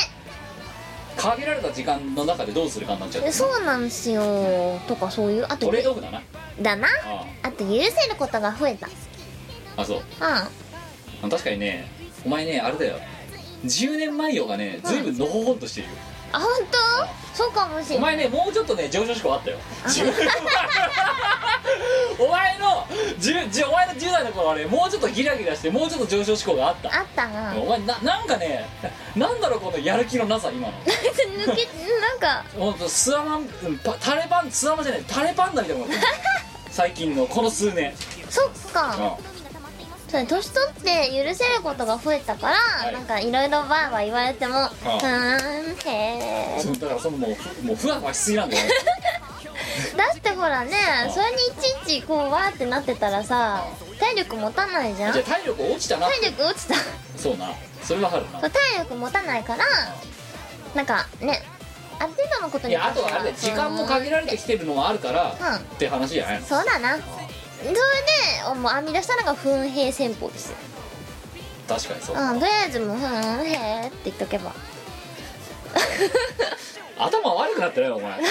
限られた時間の中でどうするかになっちゃってる。そうなんですよ。とかそういうあとトレードオフだな。だな。ああと許せることが増えた。ああそう。うん。確かにねお前ねあれだよ。10年前よがね随分のほほんとしてるよあ本当？そうかもしれおない。前ねもうちょっとね上昇志向あったよ。10年前お前の10 10お前の10代の頃はねもうちょっとギラギラしてもうちょっと上昇志向があった。あったな。お前ななんかねなんだろうこのやる気のなさ今の。抜 けなんかほんとスワマンうんパタレパンスワマンじゃないタレパンダみたいなもん最近のこの数年。そっか。うんそれ年取って許せることが増えたから、い。なんかいろいろバーバー言われてもうーんへえだからそのもうふもうふわふわしすぎなんだよね。だってほらねそれにいちいちこうわーってなってたらさ体力持たないじゃん。じゃあ体力落ちたな。体力落ちた。そうな。それわかるな。体力持たないからなんかねある程度のこといにやあとはあれ時間も限られてきてるのがあるから、うん。って話じゃないの。そうだなそれでもう編み出したのが噴兵戦法ですよ。確かにそう、うんとりあえずもう「ふんへーって言っとけば。頭悪くなってないよお前。そん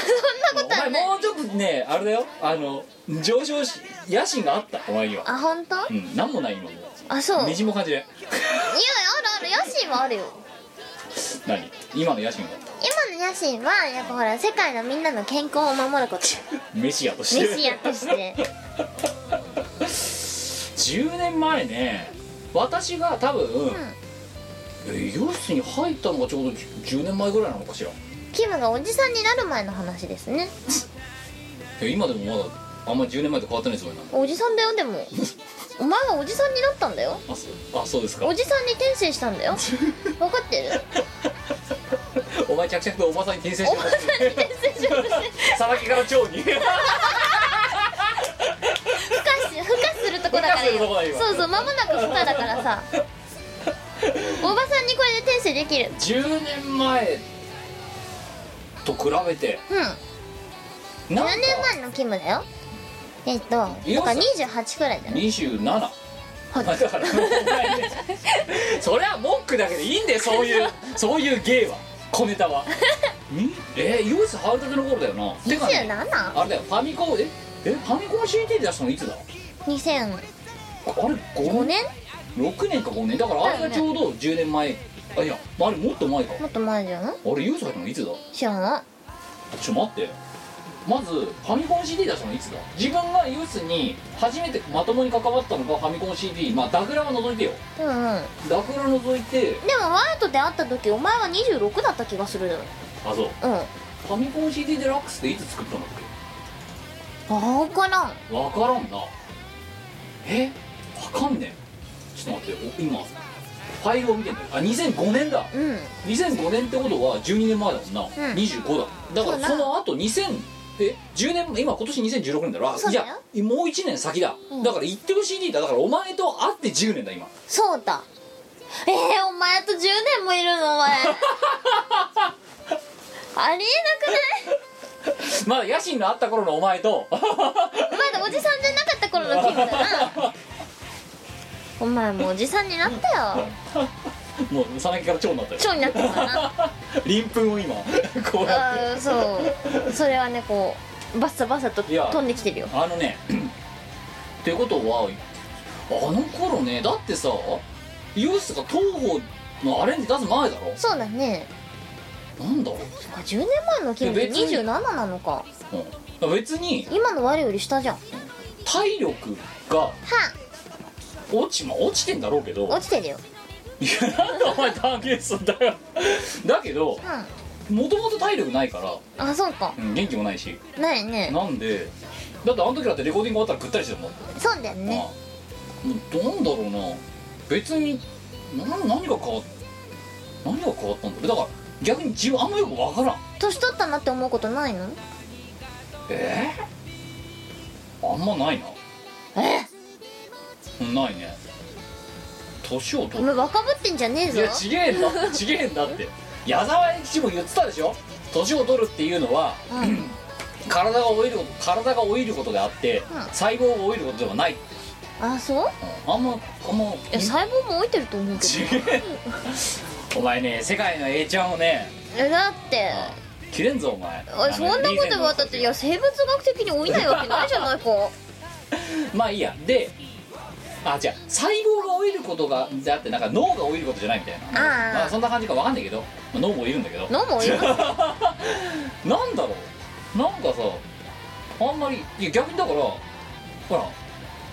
なことはない。お前もうちょっとねあれだよ。あの上昇し野心があったお前には。あ本当？うん何もない今もあそう。いやみじんも感じない。あるある野心はあるよ。何？今の野心は？今の野心はやっぱほら世界のみんなの健康を守ること。メシアとして。メシアとして。10年前ね私が多分、え医療室に入ったのがちょうど10年前ぐらいなのかしら。キムがおじさんになる前の話ですね。いや今でもまだあんまり10年前と変わってないつもりなおじさんだよでも。お前はおじさんになったんだよ。あそう。あそうですか。おじさんに転生したんだよ。分かってる？お前着々とおばさんに転生しよう。としてさらきから蝶に。孵化し孵化するとこだから。孵化するとこだ今。そうそう間もなく孵化だからさ。おばさんにこれで転生できる。10年前と比べて。うん。なんか。10年前のキムだよ。えっとだから28くらいだよ。27だからお前ね。そりゃモックだけでいいんだよそういうそういう芸は小ネタは。ん？えー、ユースハウタテの頃だよな。てか、ね、27?2000 あれだよ。ファミコン？え？え？ファミコン CD で出したのいつだ？あれ5年？6年？か5年。だからあれがちょうど10年前。あいやあれもっと前か。もっと前じゃない？あれユース入ったのいつだ？知らない。ちょ待ってまずファミコン CD 出したのいつだ？自分がユースに初めてまともに関わったのがファミコン CD まあダグラは除いてよ。うんうん。ダグラ除いて。でもワイと出会った時お前は26だった気がするよ。あそう。うん。ファミコン CD デラックスっていつ作ったんだっけ？分からん。分からんな。え？分かんねえ。ちょっと待ってお今ファイルを見てんだよ。あ2005年だ。うん。2005年ってことは12年前だもんな、ん。25だ。だからその後2000え10年今今年2016年だろ？あそうだよ。いやもう1年先だ、うん。だから言ってる CD だ。だからお前と会って10年だ今。そうだ。えー、お前と10年もいるの？お前。ありえなくない？まだ野心のあった頃のお前と。まだおじさんじゃなかった頃の気分だな。お前もうおじさんになったよ もうさなぎから蝶になったよ。蝶になってるからな。鱗粉を今 こうやって。あーそう。それはねこうバッサバサといや飛んできてるよ。あのね ってことはあの頃ねだってさイオシスが東宝のアレンジ出す前だろ？そうだね。なんだ？ろう、あ10年前の気分でいや別に27なのか。うん、別に今の我より下じゃん。体力がは落ちまあ落ちてんだろうけど落ちてるよいやなんでお前断言すんだよ。だけどうもともと体力ないから、んあそうか。うん、元気もないし。ないね。なんでだってあの時だってレコーディング終わったらぐったりしてるもん。そうだよね。あもうなんだろうな。別にな何が変わっ何が変わったんだろう。だから逆に自分あんまよくわからん。年取ったなって思うことないの？えー、あんまないな。え？うんないね年をお取っ前若ぶってんじゃねえぞ。いやちげえんだ。ちげえんだって。矢沢永吉も言ってたでしょ。年を取るっていうのはうん。体が老いること体が老いることであって、うん。細胞が老いることではない、あそう？うん。あんまあんまいや細胞も置いてると思うけちげえお前ね世界の A ちゃんをねどえだって。切れんぞお前。おいそんなこと言われたっていや生物学的に老いないわけないじゃないか。まあいいや。であじゃあ細胞が老いることがだってなんか脳が老いることじゃないみたいな。あー。まあ、そんな感じかわかんないけど、まあ、脳もいるんだけど。脳も老いる なんだろう。なんかさあんまりいや逆にだからほら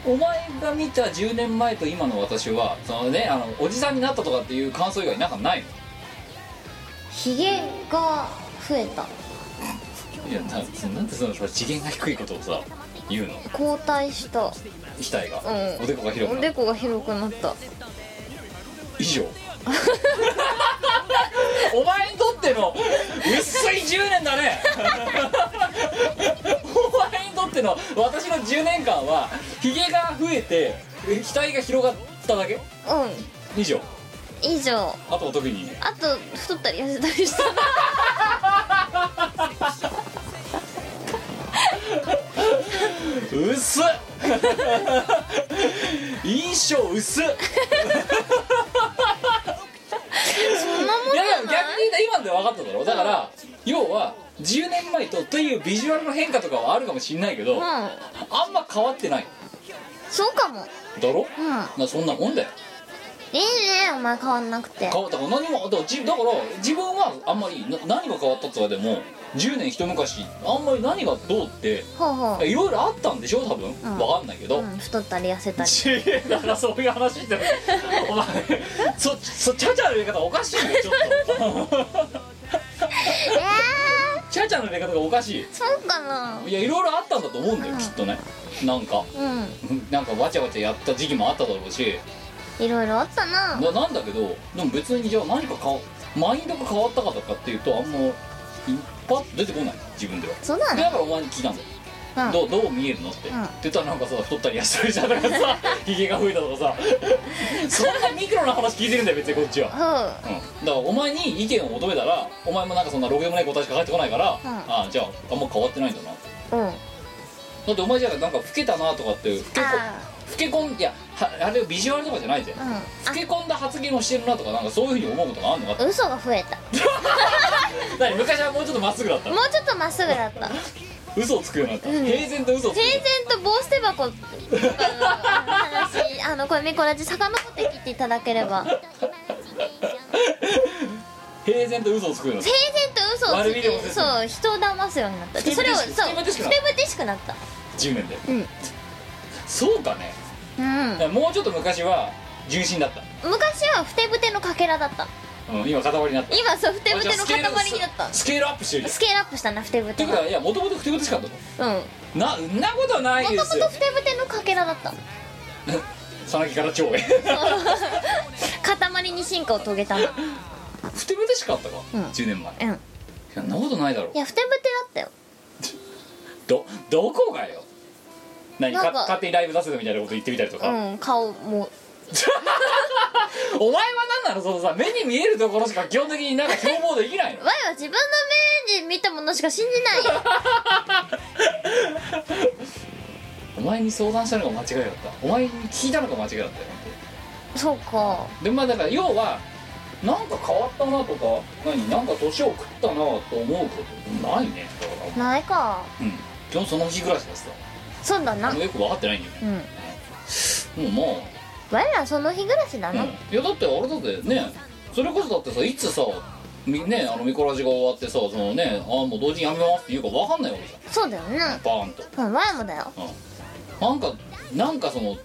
お前が見た10年前と今の私はそのねあのおじさんになったとかっていう感想以外なんかないの？ひげが増えた。いやななんでそのその次元が低いことをさ言うの？後退した。額が、うん。おでこが広くおなるでこが広くなった。以上？お前にとっての？薄い10年だね。お前にとっての？私の10年間はひげが増えてえ額が広がっただけ？うん。以上？以上。あとは特に。あと太ったり痩せたりした薄っ。印象薄っ。い？や逆に今で分かっただろ。だから要は10年前とというビジュアルの変化とかはあるかもしんないけど、うんあんま変わってない。そうかも。だろ、うん。まあそんなもんだよいいね。お前変わんなくて。変わったから何もだからじだから自分はあんまりな何が変わったとかでも10年一昔あんまり何がどうってほうほう。いろいろあったんでしょ多分、ん。分かんないけど、うん太ったり痩せたり。ちげえだからそういう話してるお前そそちゃちゃの入れ方おかしいよちょっと。えちゃちゃの入れ方がおかしい。ー、そうかな。いやいろいろあったんだと思うんだよ、うん。きっとね。なんか。うん。なんかわちゃわちゃやった時期もあっただろうしいろいろあったな。ななんだけどでも別にじゃあ何か変わマインドが変わったかとかっていうとあんまいパッと出てこない。自分では。そうだねでだからお前に聞いたんだよ、うん。どうどう見えるのって、うん。って言ったらなんかさ太ったり痩せたりしたとかさ ひげが増えたとかさ。そんなミクロな話聞いてるんだよ別にこっちは、ふう。うん、だからお前に意見を求めたらお前もなんかそんなろくでもない答えしか返ってこないから、ん。ああじゃああんま変わってないんだなうん。だってお前じゃあなんか老けたなとかって老けこあ老け込んいやはあれビジュアルとかじゃないぜ。あうん。老け込んだ発言をしてるなとかなんかそういうふうに思うことがあるのかって。あ嘘が増えた。何昔はもうちょっとまっすぐだった。もうちょっとまっすぐだった。嘘をつくようになった、うん。平然と嘘をつく平然と棒捨て箱とかの話あのこれミコラジ遡って切っていただければ。平然と嘘をつくようになっ平然と嘘を悪びれもせず。そう人を騙すようになった。でそれをそうふふてぶてしくなった。た。10年で。うん。そうかねうん。もうちょっと昔は純真だった、昔はふてぶてのかけらだった。うん、今塊になった。今そうふてぶての塊あじゃあスケールになったスケールアップしてるじゃん。スケールアップしたなふてぶっててがことはいやもともとふてぶてしかったの。うん。ななことないもともですよとふてぶてのかけらだった。のさなぎから蝶へ 塊に進化を遂げた。のふてぶてしかあったか、うん。10年前。いうん。やそんなことないだろ。いやふてぶてだったよ。どどこがよ何かなんか勝手にライブ出せたみたいなこと言ってみたりとか、うん顔も。お前は何なのそのさ目に見えるところしか基本的になんか標榜できないの わいは自分の目で見たものしか信じないよ。お前に相談したのが間違いだった。お前に聞いたのが間違いだったよそうか。でまあだから要はなんか変わったなとか何なんか年を食ったなと思うことないね。だからないか。うん。基本その日暮らしだしさそうだな。もうよく分かってないんだよね。うん。もうま我らその日暮らしだあ、な、うん、いやだってあれだってねそれこそだってさいつさみねあのミコラジが終わってさそのねあもう同時にやめますって言うか分かんないわけじゃそうだよね。んバーンと。うん我もだよ。なんかなんかその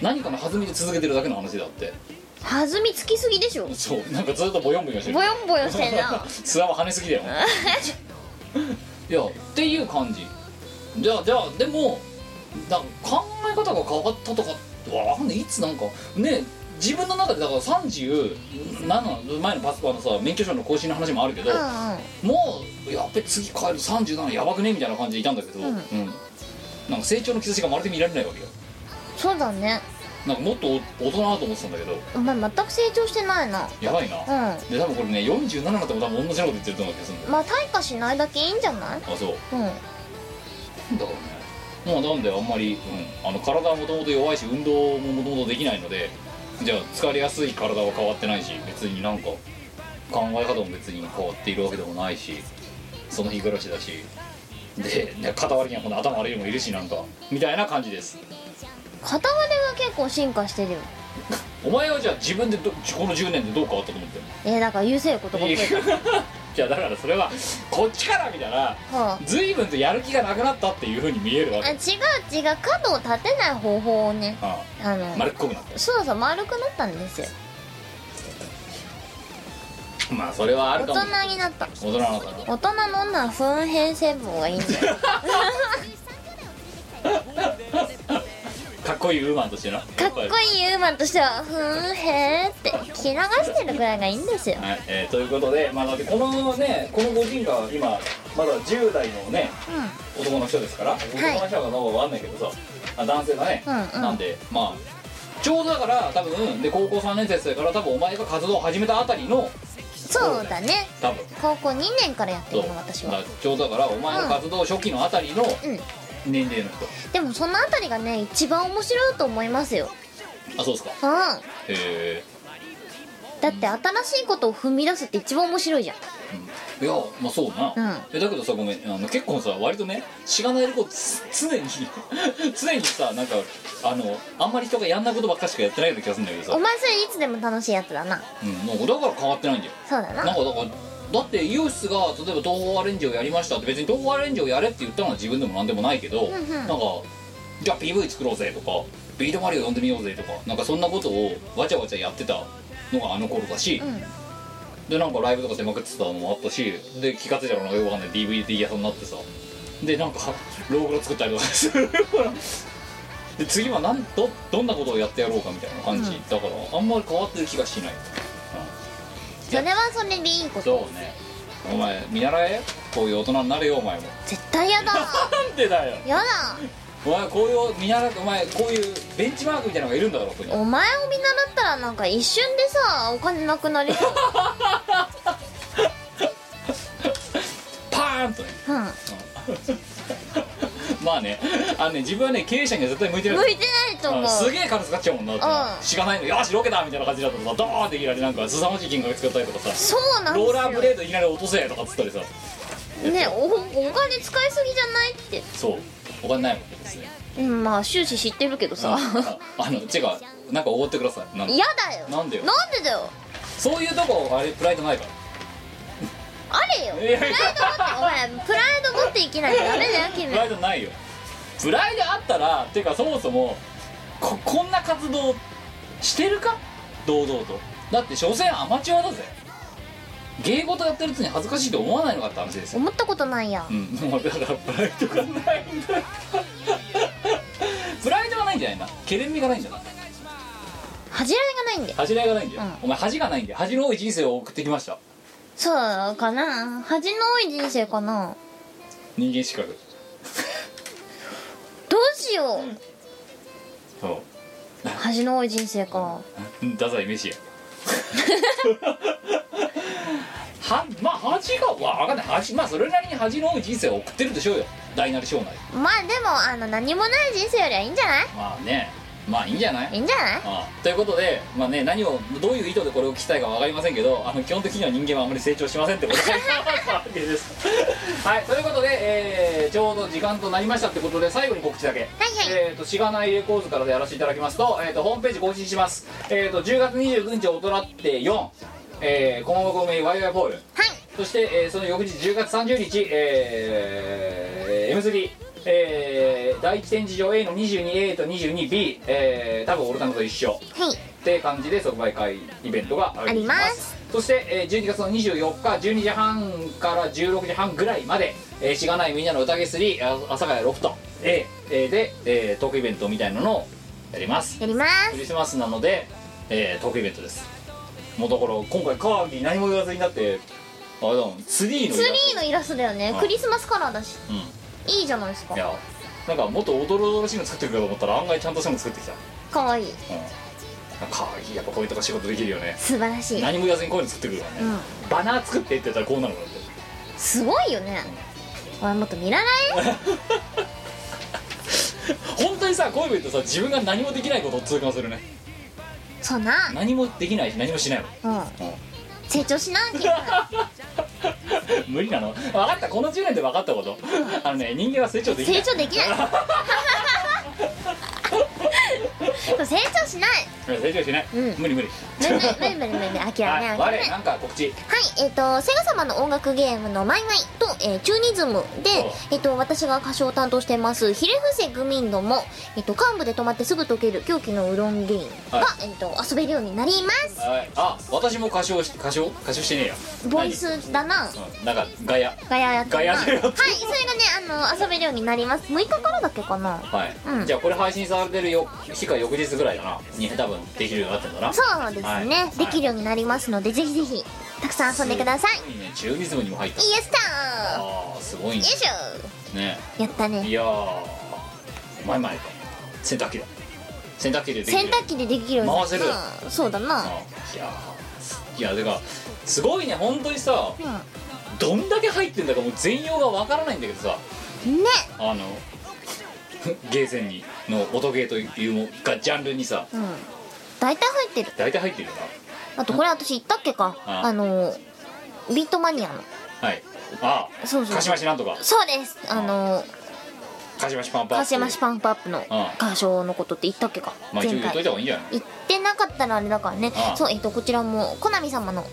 何かの弾みで続けてるだけの話であって。弾みつきすぎでしょ。そう。なんかずっとボヨンボヨンしてる。ボヨンボヨンしてんな。砂は跳ねすぎだよ。いやっていう感じ。じゃあじゃあでもだ考え方が変わったとかわかんない。いつなんかね自分の中でだから37の前のパスポートのさ免許証の更新の話もあるけど、うんうん。もうやっべ次帰る37やばくねみたいな感じでいたんだけど、うん。なんか成長の兆しがまるで見られないわけよ。そうだね。なんかもっと大人だと思ってたんだけど。お前全く成長してないな。やばいな、うん。で多分これね47になっても多分同じようなこと言ってると思うまあ退化しないだけいいんじゃない？あそう。うん。だからねもうなんであんまり、うん、あの体はもともと弱いし運動ももともとできないのでじゃあ疲れやすい体は変わってないし別になんか考え方も別に変わっているわけでもないしその日暮らしだしで片割りにはこの頭悪いのもいるしなんかみたいな感じです。片割れは結構進化してるよ。お前はじゃあ自分でどこの10年でどう変わったと思ってるえー、だから優勢ることが増えた。じゃあだからそれはこっちから見たらは随分とやる気がなくなったっていうふうに見えるわあ、あ違けう違う角を立てない方法をねああ。のあ丸っこくなってそうそう丸くなったんですよ。まあそれはあ大るかも。人になった。大人なの大人の女は糞変成分がいいんだよ かっこいいウーマンとしてなかっこいいウーマンとしてはふーへーって気流してるぐらいがいいんですよ。はい、えーということで、まあ、だってこのねこのご人が今まだ10代のねう男の人ですから、男の人かどうかわかんないけどさあ男性だね、うんうん。なんでまあちょうどだから多分で高校3年生だから多分お前が活動を始めたあたりのんそうだね。多分。高校2年からやってるの私は。だからちょう。どだからお前の活動初期のあたりのうん年齢の人、でもそのあたりがね一番面白いと思いますよ。あそうですか。うん。へえ。だって新しいことを踏み出すって一番面白いじゃん。いやまあそうな、うん。えだけどさごめん。あの結構さ割とねしがないでこうつ常に 常にさなんかあのあんまり人がやんないことばっかしかやってないような気がするんだけどさ。お前それいつでも楽しいやつだな。うん、なんかだから変わってないんだよ。そうだな。なんかだからだってイオシスが例えば東宝アレンジをやりましたって別に東宝アレンジをやれって言ったのは自分でもなんでもないけど、んうん。なんかじゃあ PV 作ろうぜとかビートマリオ呼んでみようぜとかなんかそんなことをわちゃわちゃやってたのがあの頃だし、うん。でなんかライブとか出まくってたのもあったしで気が付いたらなんかよくわかんない DVD 屋さんになってさでなんかローグロ作ったりとかする。で次はなんどどんなことをやってやろうかみたいな感じ、だからあんまり変わってる気がしない、それはそれでいいことそうね。お前見習えこういう大人になれよお前も。絶対やだ。なんでだよ。やだ。お前こういう見習ってお前こういうベンチマークみたいなのがいるんだからここに。お前を見習ったらなんか一瞬でさお金なくなりそう。パーンとね。うんまあね あのね自分はね経営者には絶対向いてる向いてないと思う。あすげえ金使っちゃうもんなってなうん。しがないのよしロケだみたいな感じだとさドーンっていきなりなんか凄まじい金額使ったりとかさそうなんですよ。ローラーブレードいきなり落とせとかっつったりさ。ねおお金使いすぎじゃないって。そう。お金ないもんですね。うんまあ終始知ってるけどさ。ああの違う。なんかおごってください。なん嫌だよ。なんでよ。なんでだよ。そういうとこあれプライドないからあれよ。プライド持ってお前プライド持っていきないとダメだよ 君。プライドないよ。プライドあったらていうかそもそもここんな活動してるか？堂々と。だって所詮アマチュアだぜ。芸事やってるやつに恥ずかしいと思わないのかって話ですよ。思ったことないやうん。もうだからプライドがないんだ。よプライドがないんじゃないなケレン味がないんじゃない？恥じらいがないんで恥じらいがないんだよ、うん。お前恥がないんで恥の多い人生を送ってきましたそうかな。恥の多い人生かな。人間資格どうしよう。そう。恥の多い人生か。太宰飯や。は まあ恥がわかんない。恥まあそれなりに恥の多い人生を送ってるでしょうよ。大なり小なり。まあでもあの何もない人生よりはいいんじゃない？まあねまあいいんじゃない？いいんじゃない？ああということで、まあね、何をどういう意図でこれを聞きたいか分かりませんけどあの基本的には人間はあまり成長しませんってことで。す はいということで、えーちょうど時間となりましたってことで最後に告知だけ。はいえー、としがないレコーズからでやらせていただきますと,、えー、とホームページ更新します、えー、と10月29日大人って4えー、駒場公明ワイワイポール。はい。そして、えーその翌日10月30日、えー、M3、えー、第一展示場 A の 22A と 22B、えー、多分オルタナと一緒。はい。って感じで即売会イベントがあります。そして、えー12月の24日12時半から16時半ぐらいまで「えーしがないみんなの宴3あ阿佐ヶ谷ロフト。A」えーで、えートークイベントみたいなのをやります。やります。クリスマスなので、えートークイベントです。もうだから今回カーギー何も言わずになってあれだもんツリーのツリイラスト。ーのイラストだよね。あクリスマスカラーだし。うんいいじゃないですか。いやなんかもっとおどろおどろしいの作ってくるかと思ったら案外ちゃんとしたの作ってきた。かわいい。うん。カーギーやっぱこういうとこ仕事できるよね。素晴らしい。何も言わずにこういうの作ってくるからね、バナー作ってって言ったらこうなるのだって。すごいよね。お前もっと見習え。本当にさこういうの言うとさ自分が何もできないことを痛感するね。そうな。何もできないし何もしないの。うん成長しなきゃ無理なの。分かった。この10年で分かったこと。あのね人間は成長できない。成長できないそう成長しない。成長しない、うん。無理無理。無理無理無理無理。無 理諦はいめ諦め我なんか告知。はい、えっ、と、セガ様の音楽ゲームのマイマイと、えーチューニズムでえっ、と、私が歌唱を担当してます、ヒレフセグミンドも、えっ、と、幹部で止まってすぐ溶ける狂気のウロンゲインが、はえっ、と、遊べるようになります。はい。あ私も歌唱し歌唱？歌唱してねえや。ボイスだな。何？うん。なんかガヤ。ガヤやってガヤでやってるはい、それがね、あの、遊べるようになります。6日からだっけかな。はい、うん。じゃあこれ配信されてるよ。日か翌日ぐらいだなに多分できるようになってんだな。そうですね、はい。できるようになりますので、ぜひぜひ、たくさん遊んでください。いい。ねチュズムにも入った。イエスターああすごいね。よいしょ。ね。やったね。いやー前々か。洗濯機だ。洗濯機でできる洗濯機でできる回せる。うんそうだな。あいやーいやだからすごいね。本当にさうどんだけ入ってんだかもう全容がわからないんだけどさ。ん。ね。あのゲーセンにの音ゲーというもがジャンルにさうん。大体入ってる。大体入ってるよあとこれ私言ったっけか？ああ。のビートマニアの。なはい。あそうそう。かしましなんとか。そうです。あのかしましパンパンカシマシパンプアップのあ歌唱のことって言ったっけか？まあ一応言っといた方がいいんじゃない言ってなかったらあれだからね。あそうえっとこちらもコナミ様の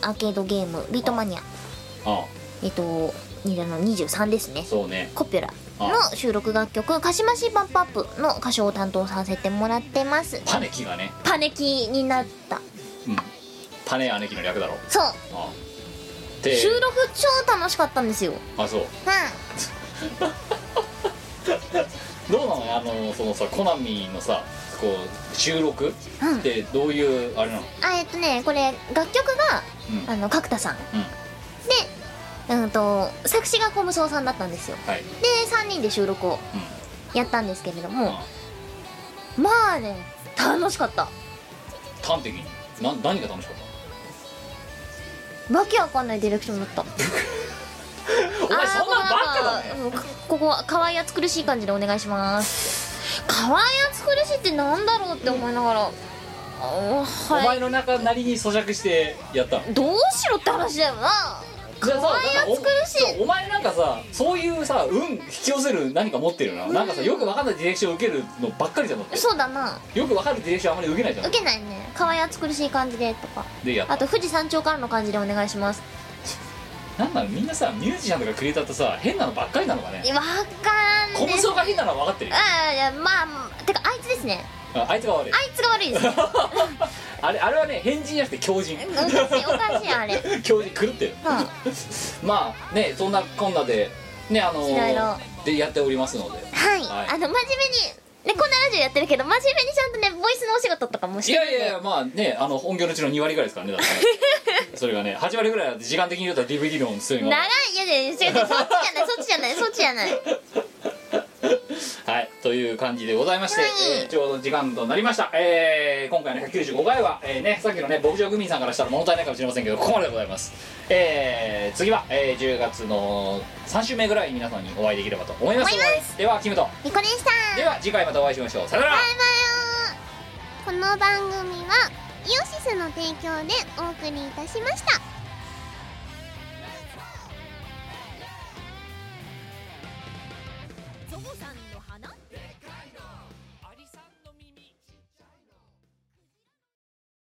アーケードゲームビートマニア。あえっとにあの23ですね。そうね。コピュラの収録楽曲「カシマシパンプアップ」の歌唱を担当させてもらってます。パネキがね。パネキになった。うん。パネ姉貴の略だろ。そう。あで収録超楽しかったんですよ。あそう。うん。どうなのあのそのさコナミのさこう収録？うん。ってどういうあれなの？あえっとねこれ楽曲がうん。あの角田さん。うん。でうんと作詞が小無双さんだったんですよ。はい。で3人で収録をうん。やったんですけれどもあまあね楽しかった。端的に？な何が楽しかっわけわかんないディレクションだった。た お前そんなバカかうんここは可愛い暑苦しい感じでお願いします。可愛い暑苦しいってなんだろうって思いながら、あーおはい。前の中なりに咀嚼してやったの？どうしろって話だよなじゃあさなんかお暑苦し。いそうお前なんかさそういうさ運引き寄せる何か持ってるよな、なんかさよくわかんないディレクション受けるのばっかりじゃんだって。そうだな。よくわかるディレクションあんまり受けないじゃん。受けないね。可愛い暑苦しい感じでとか。でやあと富士山頂からの感じでお願いしますなんなの？みんなさミュージシャンとかクリエイターってさ変なのばっかりなのかね？わからん小無双が変なのは分かってるよ。ああいやまあてかあいつですね。ああいつが悪い。あいつが悪いです。あれあれはね変人じゃなくて強人。おかしいおかしいあれ。強人狂ってる。は まあねそんなこんなでねあのいろいろ。でやっておりますので。はい、はい。あの真面目にねこんなラジオやってるけど真面目にちゃんとねボイスのお仕事とかもしいてるんで。やいやいやまあねあの本業のうちの2割ぐらいですからねだってね。それがね8割ぐらい時間的に言うと DVD の普通に長いいやいや違う違うそっちじゃないそっちじゃないそっちじゃない はいという感じでございまして、はい。えーちょうど時間となりました、えー今回の195回は、えーね、さっきのね牧場グミンさんからしたら物足りないかもしれませんけどここまででございます、えー次は、えー10月の3週目ぐらいに皆さんにお会いできればと思います。ではキムと。ニコでしたでは次回またお会いしましょう。さよなら。バイバイ。この番組はイオシスの提供でお送りいたしました